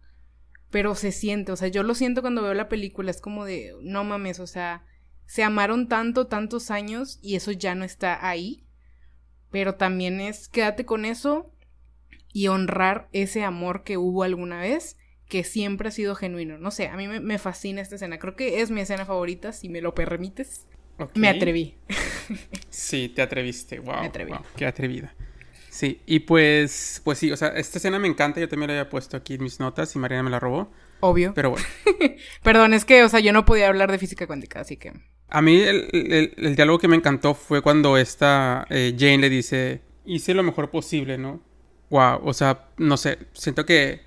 pero se siente, o sea, yo lo siento cuando veo la película, es como de, no mames, o sea, se amaron tanto, tantos años y eso ya no está ahí. Pero también es quédate con eso y honrar ese amor que hubo alguna vez, que siempre ha sido genuino. No sé, a mí me, fascina esta escena. Creo que es mi escena favorita, si me lo permites. Me atreví. sí, te atreviste. Wow. Me atreví. qué atrevida. Sí, y pues, pues sí, o sea, esta escena me encanta. Yo también la había puesto aquí en mis notas y Mariana me la robó. Obvio. Pero bueno. Perdón, es que, o sea, yo no podía hablar de física cuántica, así que. A mí el, diálogo que me encantó fue cuando esta eh, Jane le dice, hice lo mejor posible, ¿no? Wow, o sea, no sé, siento que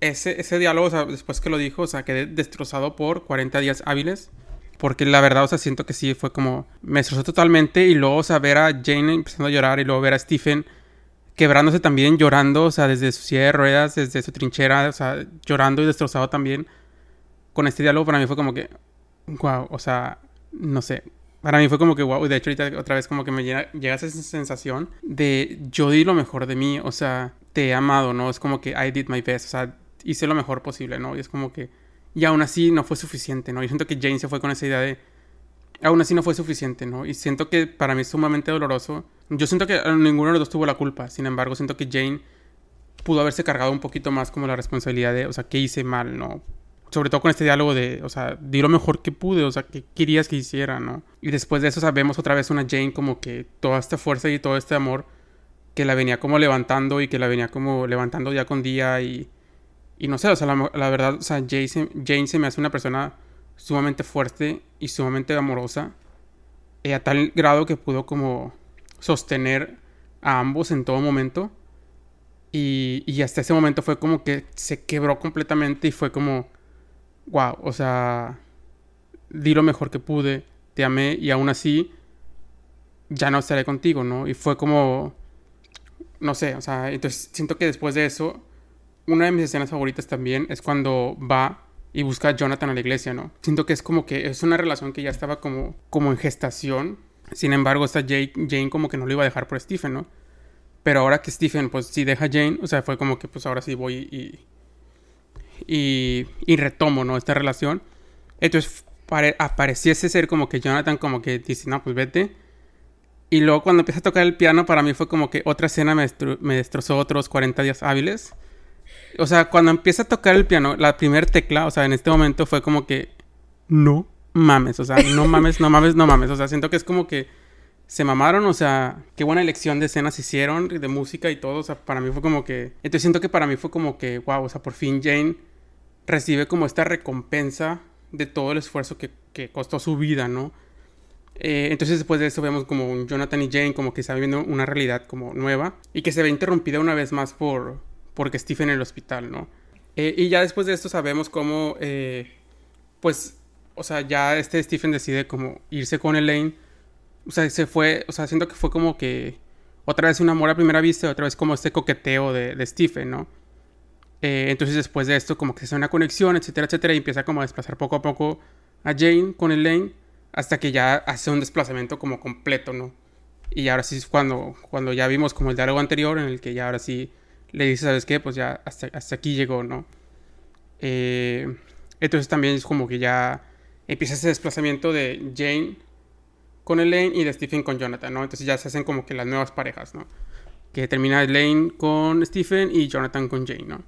ese, ese diálogo, o sea, después que lo dijo, o sea, quedé destrozado por 40 días hábiles. Porque la verdad, o sea, siento que sí, fue como, me destrozó totalmente y luego, o sea, ver a Jane empezando a llorar y luego ver a Stephen quebrándose también, llorando, o sea, desde su silla de ruedas, desde su trinchera, o sea, llorando y destrozado también. Con este diálogo para mí fue como que, wow, o sea, no sé. Para mí fue como que wow, de hecho ahorita otra vez como que me llega, esa sensación de yo di lo mejor de mí, o sea, te he amado, ¿no? Es como que I did my best, o sea, hice lo mejor posible, ¿no? Y es como que, y aún así no fue suficiente, ¿no? Yo siento que Jane se fue con esa idea de, aún así no fue suficiente, ¿no? Y siento que para mí es sumamente doloroso. Yo siento que ninguno de los dos tuvo la culpa, sin embargo, siento que Jane pudo haberse cargado un poquito más como la responsabilidad de, o sea, ¿qué hice mal, no? sobre todo con este diálogo de, o sea, di lo mejor que pude, o sea, ¿qué querías que hiciera, no? Y después de eso sabemos otra vez una Jane como que toda esta fuerza y todo este amor que la venía como levantando y que la venía como levantando día con día y, y no sé, o sea, la, verdad, o sea, Jane Jane se me hace una persona sumamente fuerte y sumamente amorosa eh, a tal grado que pudo como sostener a ambos en todo momento. Y, y hasta ese momento fue como que se quebró completamente y fue como wow, o sea, di lo mejor que pude, te amé y aún así ya no estaré contigo, ¿no? Y fue como, no sé, o sea, entonces siento que después de eso, una de mis escenas favoritas también es cuando va y busca a Jonathan a la iglesia, ¿no? Siento que es como que es una relación que ya estaba como, como en gestación. Sin embargo, esta Jane, Jane como que no lo iba a dejar por Stephen, ¿no? Pero ahora que Stephen, pues sí deja a Jane, o sea, fue como que pues ahora sí voy y, y, retomo, ¿no? Esta relación. Entonces apareciese ser como que Jonathan como que dice, no, pues vete. Y luego cuando empieza a tocar el piano, para mí fue como que otra escena me, destrozó otros 40 días hábiles. O sea, cuando empieza a tocar el piano, la primera tecla, o sea, en este momento fue como que no mames, o sea, no mames, no mames, no mames. O sea, siento que es como que se mamaron, o sea, qué buena elección de escenas hicieron, de música y todo, o sea, para mí fue como que... Entonces siento que para mí fue como que, wow, o sea, por fin Jane recibe como esta recompensa de todo el esfuerzo que, que costó su vida, ¿no? Eh, entonces después de eso vemos como un Jonathan y Jane como que está viviendo una realidad como nueva y que se ve interrumpida una vez más por porque Stephen en el hospital, ¿no? Eh, y ya después de esto sabemos cómo, eh, pues, o sea, ya este Stephen decide como irse con Elaine o sea, se fue, o sea, siento que fue como que otra vez un amor a primera vista otra vez como este coqueteo de, de Stephen, ¿no? Eh, entonces después de esto como que se hace una conexión, etcétera, etcétera, y empieza como a desplazar poco a poco a Jane con Elaine hasta que ya hace un desplazamiento como completo, ¿no? Y ahora sí es cuando, cuando ya vimos como el diálogo anterior en el que ya ahora sí le dice, ¿sabes qué? Pues ya hasta, hasta aquí llegó, ¿no? Eh, entonces también es como que ya empieza ese desplazamiento de Jane con Elaine y de Stephen con Jonathan, ¿no? Entonces ya se hacen como que las nuevas parejas, ¿no? Que termina Elaine con Stephen y Jonathan con Jane, ¿no?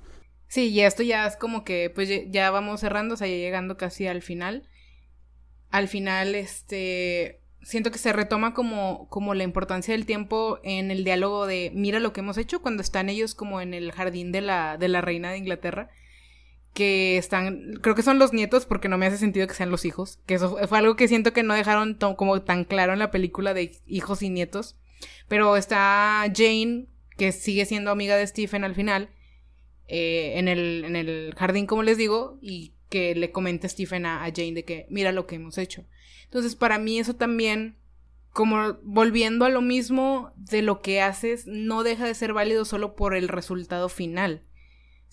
Sí, y esto ya es como que pues ya vamos cerrando, o sea, ya llegando casi al final. Al final, este, siento que se retoma como, como la importancia del tiempo en el diálogo de mira lo que hemos hecho cuando están ellos como en el jardín de la, de la reina de Inglaterra que están, creo que son los nietos porque no me hace sentido que sean los hijos, que eso fue algo que siento que no dejaron como tan claro en la película de hijos y nietos, pero está Jane, que sigue siendo amiga de Stephen al final, eh, en, el, en el jardín, como les digo, y que le comenta Stephen a Jane de que mira lo que hemos hecho. Entonces, para mí eso también como volviendo a lo mismo de lo que haces, no deja de ser válido solo por el resultado final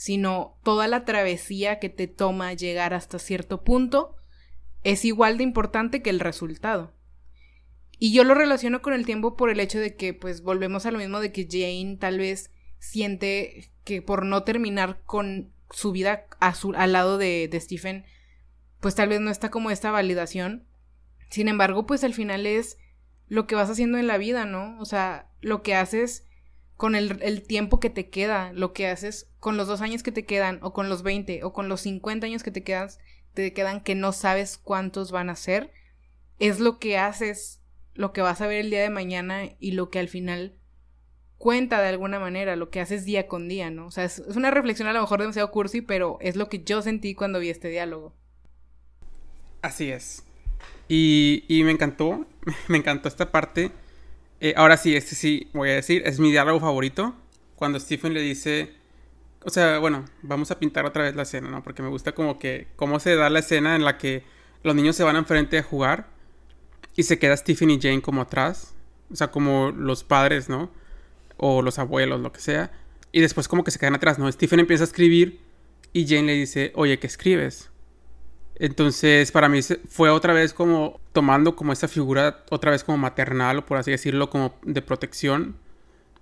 sino toda la travesía que te toma llegar hasta cierto punto es igual de importante que el resultado. Y yo lo relaciono con el tiempo por el hecho de que, pues, volvemos a lo mismo de que Jane tal vez siente que por no terminar con su vida a su, al lado de, de Stephen, pues tal vez no está como esta validación. Sin embargo, pues al final es lo que vas haciendo en la vida, ¿no? O sea, lo que haces con el, tiempo que te queda, lo que haces con los dos años que te quedan, o con los 20, o con los 50 años que te quedan, te quedan que no sabes cuántos van a ser, es lo que haces, lo que vas a ver el día de mañana y lo que al final cuenta de alguna manera, lo que haces día con día, ¿no? O sea, es, una reflexión a lo mejor demasiado cursi, pero es lo que yo sentí cuando vi este diálogo. Así es. Y, me encantó, me encantó esta parte eh, ahora sí, este sí, voy a decir, es mi diálogo favorito. Cuando Stephen le dice, o sea, bueno, vamos a pintar otra vez la escena, ¿no? Porque me gusta como que, cómo se da la escena en la que los niños se van enfrente a jugar y se queda Stephen y Jane como atrás. O sea, como los padres, ¿no? O los abuelos, lo que sea. Y después como que se quedan atrás, ¿no? Stephen empieza a escribir y Jane le dice, oye, ¿qué escribes? Entonces, para mí fue otra vez como tomando como esa figura, otra vez como maternal, o por así decirlo, como de protección.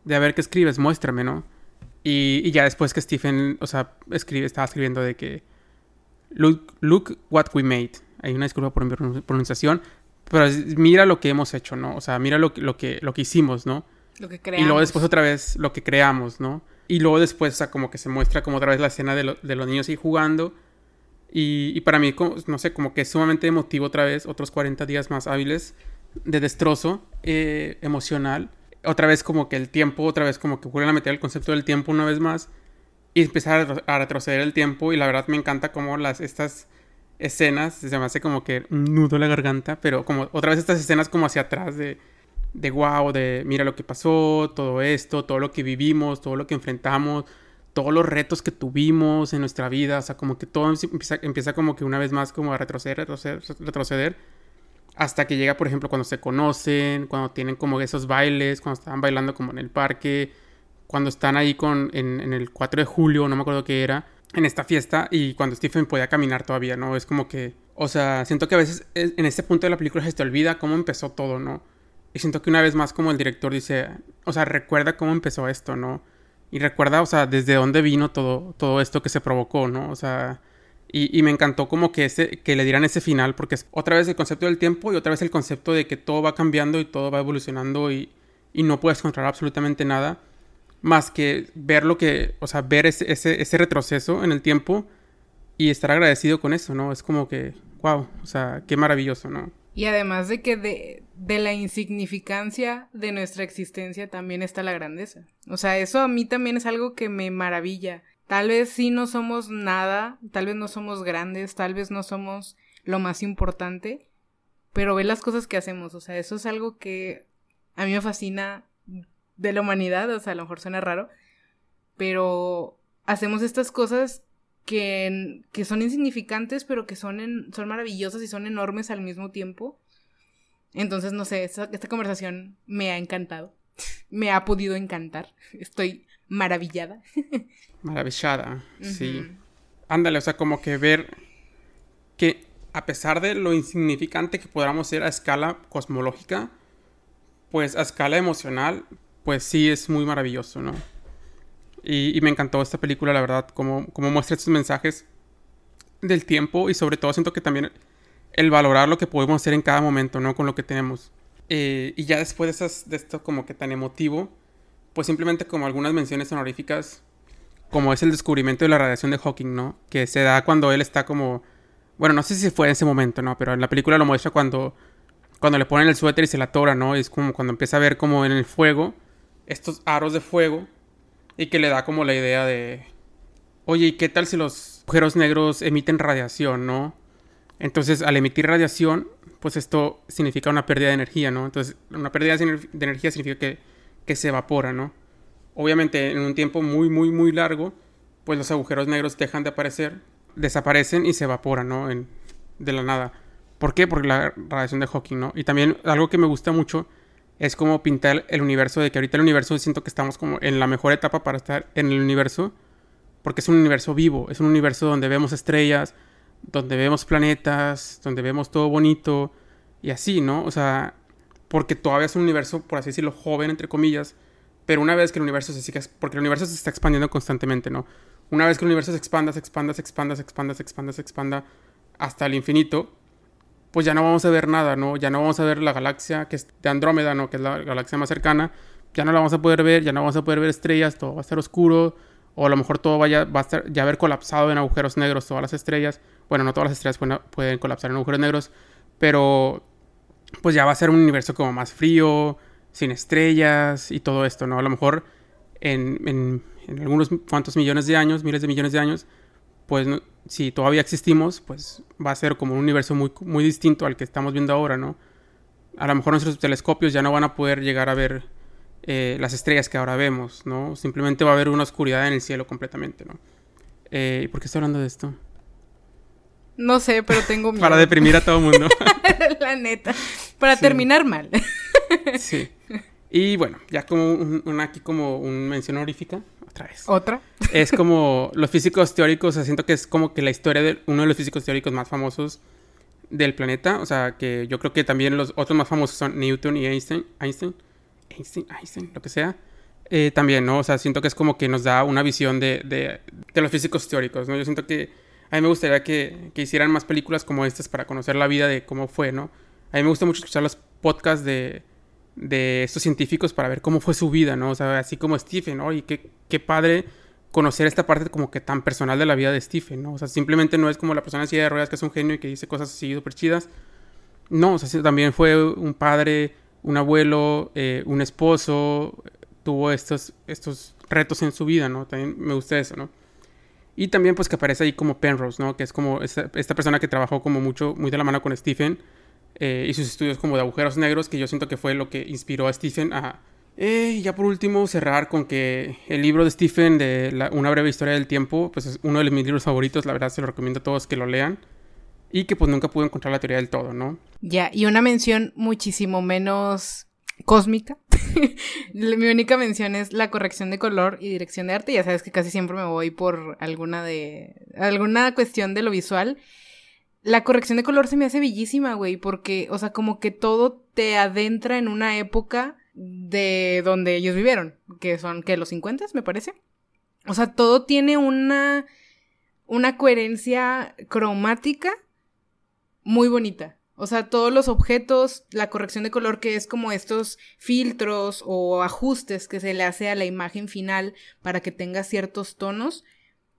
De a ver qué escribes, muéstrame, ¿no? Y, ya después que Stephen, o sea, escribe, estaba escribiendo de que. Look, look what we made. Hay una disculpa por mi pronunciación. Pero mira lo que hemos hecho, ¿no? O sea, mira lo, lo, que, lo que hicimos, ¿no? Lo que creamos. Y luego después otra vez lo que creamos, ¿no? Y luego después, o sea, como que se muestra como otra vez la escena de, de los niños ahí jugando y, para mí, no sé, como que sumamente emotivo otra vez, otros 40 días más hábiles de destrozo eh, emocional. Otra vez como que el tiempo, otra vez como que vuelven a meter el concepto del tiempo una vez más y empezar a, retroceder el tiempo y la verdad me encanta como las, estas escenas, se me hace como que un nudo en la garganta, pero como otra vez estas escenas como hacia atrás de, de wow, de mira lo que pasó, todo esto, todo lo que vivimos, todo lo que enfrentamos, todos los retos que tuvimos en nuestra vida, o sea, como que todo empieza, como que una vez más como a retroceder, retroceder, retroceder, hasta que llega, por ejemplo, cuando se conocen, cuando tienen como esos bailes, cuando estaban bailando como en el parque, cuando están ahí con, en, el 4 de julio, no me acuerdo qué era, en esta fiesta, y cuando Stephen podía caminar todavía, ¿no? Es como que, o sea, siento que a veces en este punto de la película se te olvida cómo empezó todo, ¿no? Y siento que una vez más como el director dice, o sea, recuerda cómo empezó esto, ¿no? Y recuerda, o sea, desde dónde vino todo, todo esto que se provocó, ¿no? O sea, y, me encantó como que, ese, que le dieran ese final, porque es otra vez el concepto del tiempo y otra vez el concepto de que todo va cambiando y todo va evolucionando y, y no puedes controlar absolutamente nada. más que ver lo que, o sea, ver ese, ese, ese retroceso en el tiempo y estar agradecido con eso, ¿no? Es como que, wow, o sea, qué maravilloso, ¿no? Y además de que de, de, la insignificancia de nuestra existencia también está la grandeza. O sea, eso a mí también es algo que me maravilla. Tal vez sí no somos nada, tal vez no somos grandes, tal vez no somos lo más importante, pero ve las cosas que hacemos. O sea, eso es algo que a mí me fascina de la humanidad. O sea, a lo mejor suena raro, pero hacemos estas cosas que, que son insignificantes, pero que son, son maravillosas y son enormes al mismo tiempo. Entonces, no sé, esta, conversación me ha encantado. me ha podido encantar. Estoy maravillada. Maravillada, sí. Ándale, o sea, como que ver que a pesar de lo insignificante que podamos ser a escala cosmológica, pues a escala emocional, pues sí es muy maravilloso, ¿no? Y, me encantó esta película, la verdad, como, como muestra estos mensajes del tiempo y sobre todo siento que también el valorar lo que podemos hacer en cada momento, ¿no? Con lo que tenemos. Eh, y ya después de, esas, de esto como que tan emotivo, pues simplemente como algunas menciones honoríficas, como es el descubrimiento de la radiación de Hawking, ¿no? Que se da cuando él está como... Bueno, no sé si fue en ese momento, ¿no? Pero en la película lo muestra cuando, cuando le ponen el suéter y se la tora, ¿no? es como cuando empieza a ver como en el fuego, estos aros de fuego y que le da como la idea de, oye, ¿y qué tal si los agujeros negros emiten radiación, no? Entonces, al emitir radiación, pues esto significa una pérdida de energía, ¿no? Entonces, una pérdida de energía significa que, que se evapora, ¿no? Obviamente, en un tiempo muy, muy, muy largo, pues los agujeros negros dejan de aparecer, desaparecen y se evaporan, ¿no? De la nada. ¿Por qué? Por la radiación de Hawking, ¿no? Y también algo que me gusta mucho es como pintar el universo, de que ahorita el universo siento que estamos como en la mejor etapa para estar en el universo, porque es un universo vivo, es un universo donde vemos estrellas, donde vemos planetas, donde vemos todo bonito y así, ¿no? O sea, porque todavía es un universo, por así decirlo, joven, entre comillas, pero una vez que el universo se siga, porque el universo se está expandiendo constantemente, ¿no? Una vez que el universo se expanda, se expanda, se expanda, se expanda, se expanda, se expanda hasta el infinito, pues ya no vamos a ver nada, ¿no? Ya no vamos a ver la galaxia que es de Andrómeda, ¿no? Que es la galaxia más cercana. Ya no la vamos a poder ver, ya no vamos a poder ver estrellas, todo va a estar oscuro. O a lo mejor todo vaya, va a estar, ya haber colapsado en agujeros negros todas las estrellas. Bueno, no todas las estrellas pueden, colapsar en agujeros negros, pero pues ya va a ser un universo como más frío, sin estrellas y todo esto, ¿no? A lo mejor en, en, en algunos cuantos millones de años, miles de millones de años, pues si todavía existimos, pues va a ser como un universo muy, muy distinto al que estamos viendo ahora, ¿no? A lo mejor nuestros telescopios ya no van a poder llegar a ver eh, las estrellas que ahora vemos, ¿no? Simplemente va a haber una oscuridad en el cielo completamente, ¿no? Eh, ¿Por qué estoy hablando de esto? No sé, pero tengo miedo. Para deprimir a todo el mundo. La neta. Para terminar mal. sí. Y bueno, ya como un, aquí como un mención honorífica otra vez. ¿Otra? Es como los físicos teóricos, o siento que es como que la historia de uno de los físicos teóricos más famosos del planeta. O sea, que yo creo que también los otros más famosos son Newton y Einstein. Einstein, Einstein, Einstein lo que sea. Eh, también, ¿no? O sea, siento que es como que nos da una visión de, de, de, los físicos teóricos, ¿no? Yo siento que a mí me gustaría que, que, hicieran más películas como estas para conocer la vida de cómo fue, ¿no? A mí me gusta mucho escuchar los podcasts de, de estos científicos para ver cómo fue su vida, ¿no? O sea, así como Stephen, ¿no? Y qué, qué padre conocer esta parte como que tan personal de la vida de Stephen, ¿no? O sea, simplemente no es como la persona en silla de ruedas que es un genio y que dice cosas así súper chidas. No, o sea, también fue un padre, un abuelo, eh, un esposo, tuvo estos, estos retos en su vida, ¿no? También me gusta eso, ¿no? Y también pues que aparece ahí como Penrose, ¿no? Que es como esta, esta persona que trabajó como mucho, muy de la mano con Stephen eh, y sus estudios como de agujeros negros, que yo siento que fue lo que inspiró a Stephen a... Eh, y ya por último, cerrar con que el libro de Stephen de Una breve historia del tiempo, pues es uno de mis libros favoritos, la verdad se lo recomiendo a todos que lo lean. Y que pues nunca pude encontrar la teoría del todo, ¿no? Ya, y una mención muchísimo menos cósmica. Mi única mención es la corrección de color y dirección de arte. Ya sabes que casi siempre me voy por alguna de alguna cuestión de lo visual la corrección de color se me hace bellísima, güey, porque, o sea, como que todo te adentra en una época de donde ellos vivieron, que son, que los 50, me parece. O sea, todo tiene una, una coherencia cromática muy bonita. O sea, todos los objetos, la corrección de color que es como estos filtros o ajustes que se le hace a la imagen final para que tenga ciertos tonos,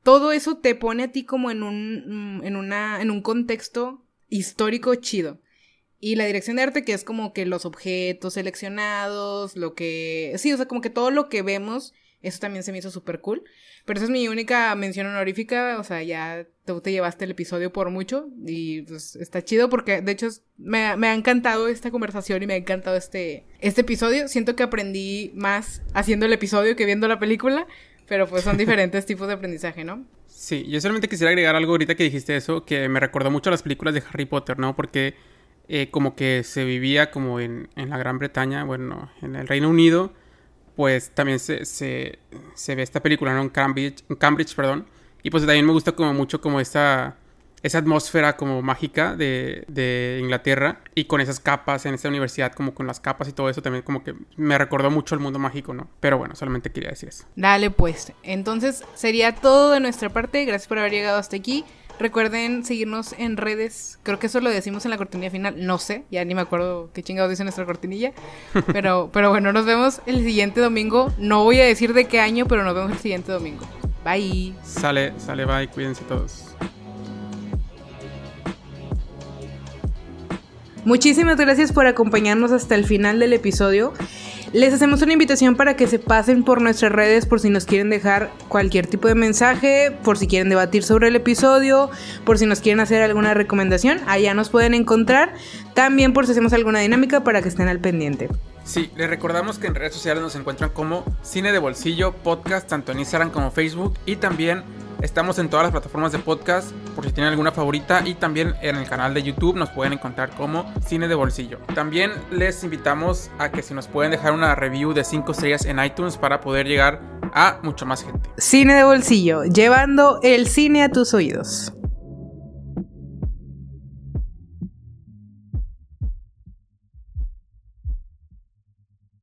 todo eso te pone a ti como en un, mm, en una, en un contexto histórico chido. Y la dirección de arte que es como que los objetos seleccionados, lo que... Sí, o sea, como que todo lo que vemos, eso también se me hizo súper cool. Pero esa es mi única mención honorífica, o sea, ya tú te llevaste el episodio por mucho y pues está chido porque de hecho me, ha encantado esta conversación y me ha encantado este, este episodio. Siento que aprendí más haciendo el episodio que viendo la película, pero pues son diferentes tipos de aprendizaje, ¿no? Sí, yo solamente quisiera agregar algo ahorita que dijiste eso, que me recordó mucho a las películas de Harry Potter, ¿no? Porque eh, como que se vivía como en, en la Gran Bretaña, bueno, en el Reino Unido pues también se, se, ve esta película, ¿no? En Cambridge, Cambridge, perdón. Y pues también me gusta como mucho como esta, esa atmósfera como mágica de, de, Inglaterra y con esas capas en esta universidad, como con las capas y todo eso, también como que me recordó mucho el mundo mágico, ¿no? Pero bueno, solamente quería decir eso. Dale pues, entonces sería todo de nuestra parte, gracias por haber llegado hasta aquí. Recuerden seguirnos en redes. Creo que eso lo decimos en la cortinilla final. No sé, ya ni me acuerdo qué chingados dice nuestra cortinilla. Pero, pero bueno, nos vemos el siguiente domingo. No voy a decir de qué año, pero nos vemos el siguiente domingo. Bye. Sale, sale, bye. Cuídense todos. Muchísimas gracias por acompañarnos hasta el final del episodio. Les hacemos una invitación para que se pasen por nuestras redes por si nos quieren dejar cualquier tipo de mensaje, por si quieren debatir sobre el episodio, por si nos quieren hacer alguna recomendación, allá nos pueden encontrar. También por si hacemos alguna dinámica para que estén al pendiente. Sí, les recordamos que en redes sociales nos encuentran como Cine de Bolsillo Podcast, tanto en Instagram como Facebook y también Estamos en todas las plataformas de podcast por si tienen alguna favorita y también en el canal de YouTube nos pueden encontrar como Cine de Bolsillo. También les invitamos a que si nos pueden dejar una review de 5 estrellas en iTunes para poder llegar a mucha más gente. Cine de Bolsillo, llevando el cine a tus oídos.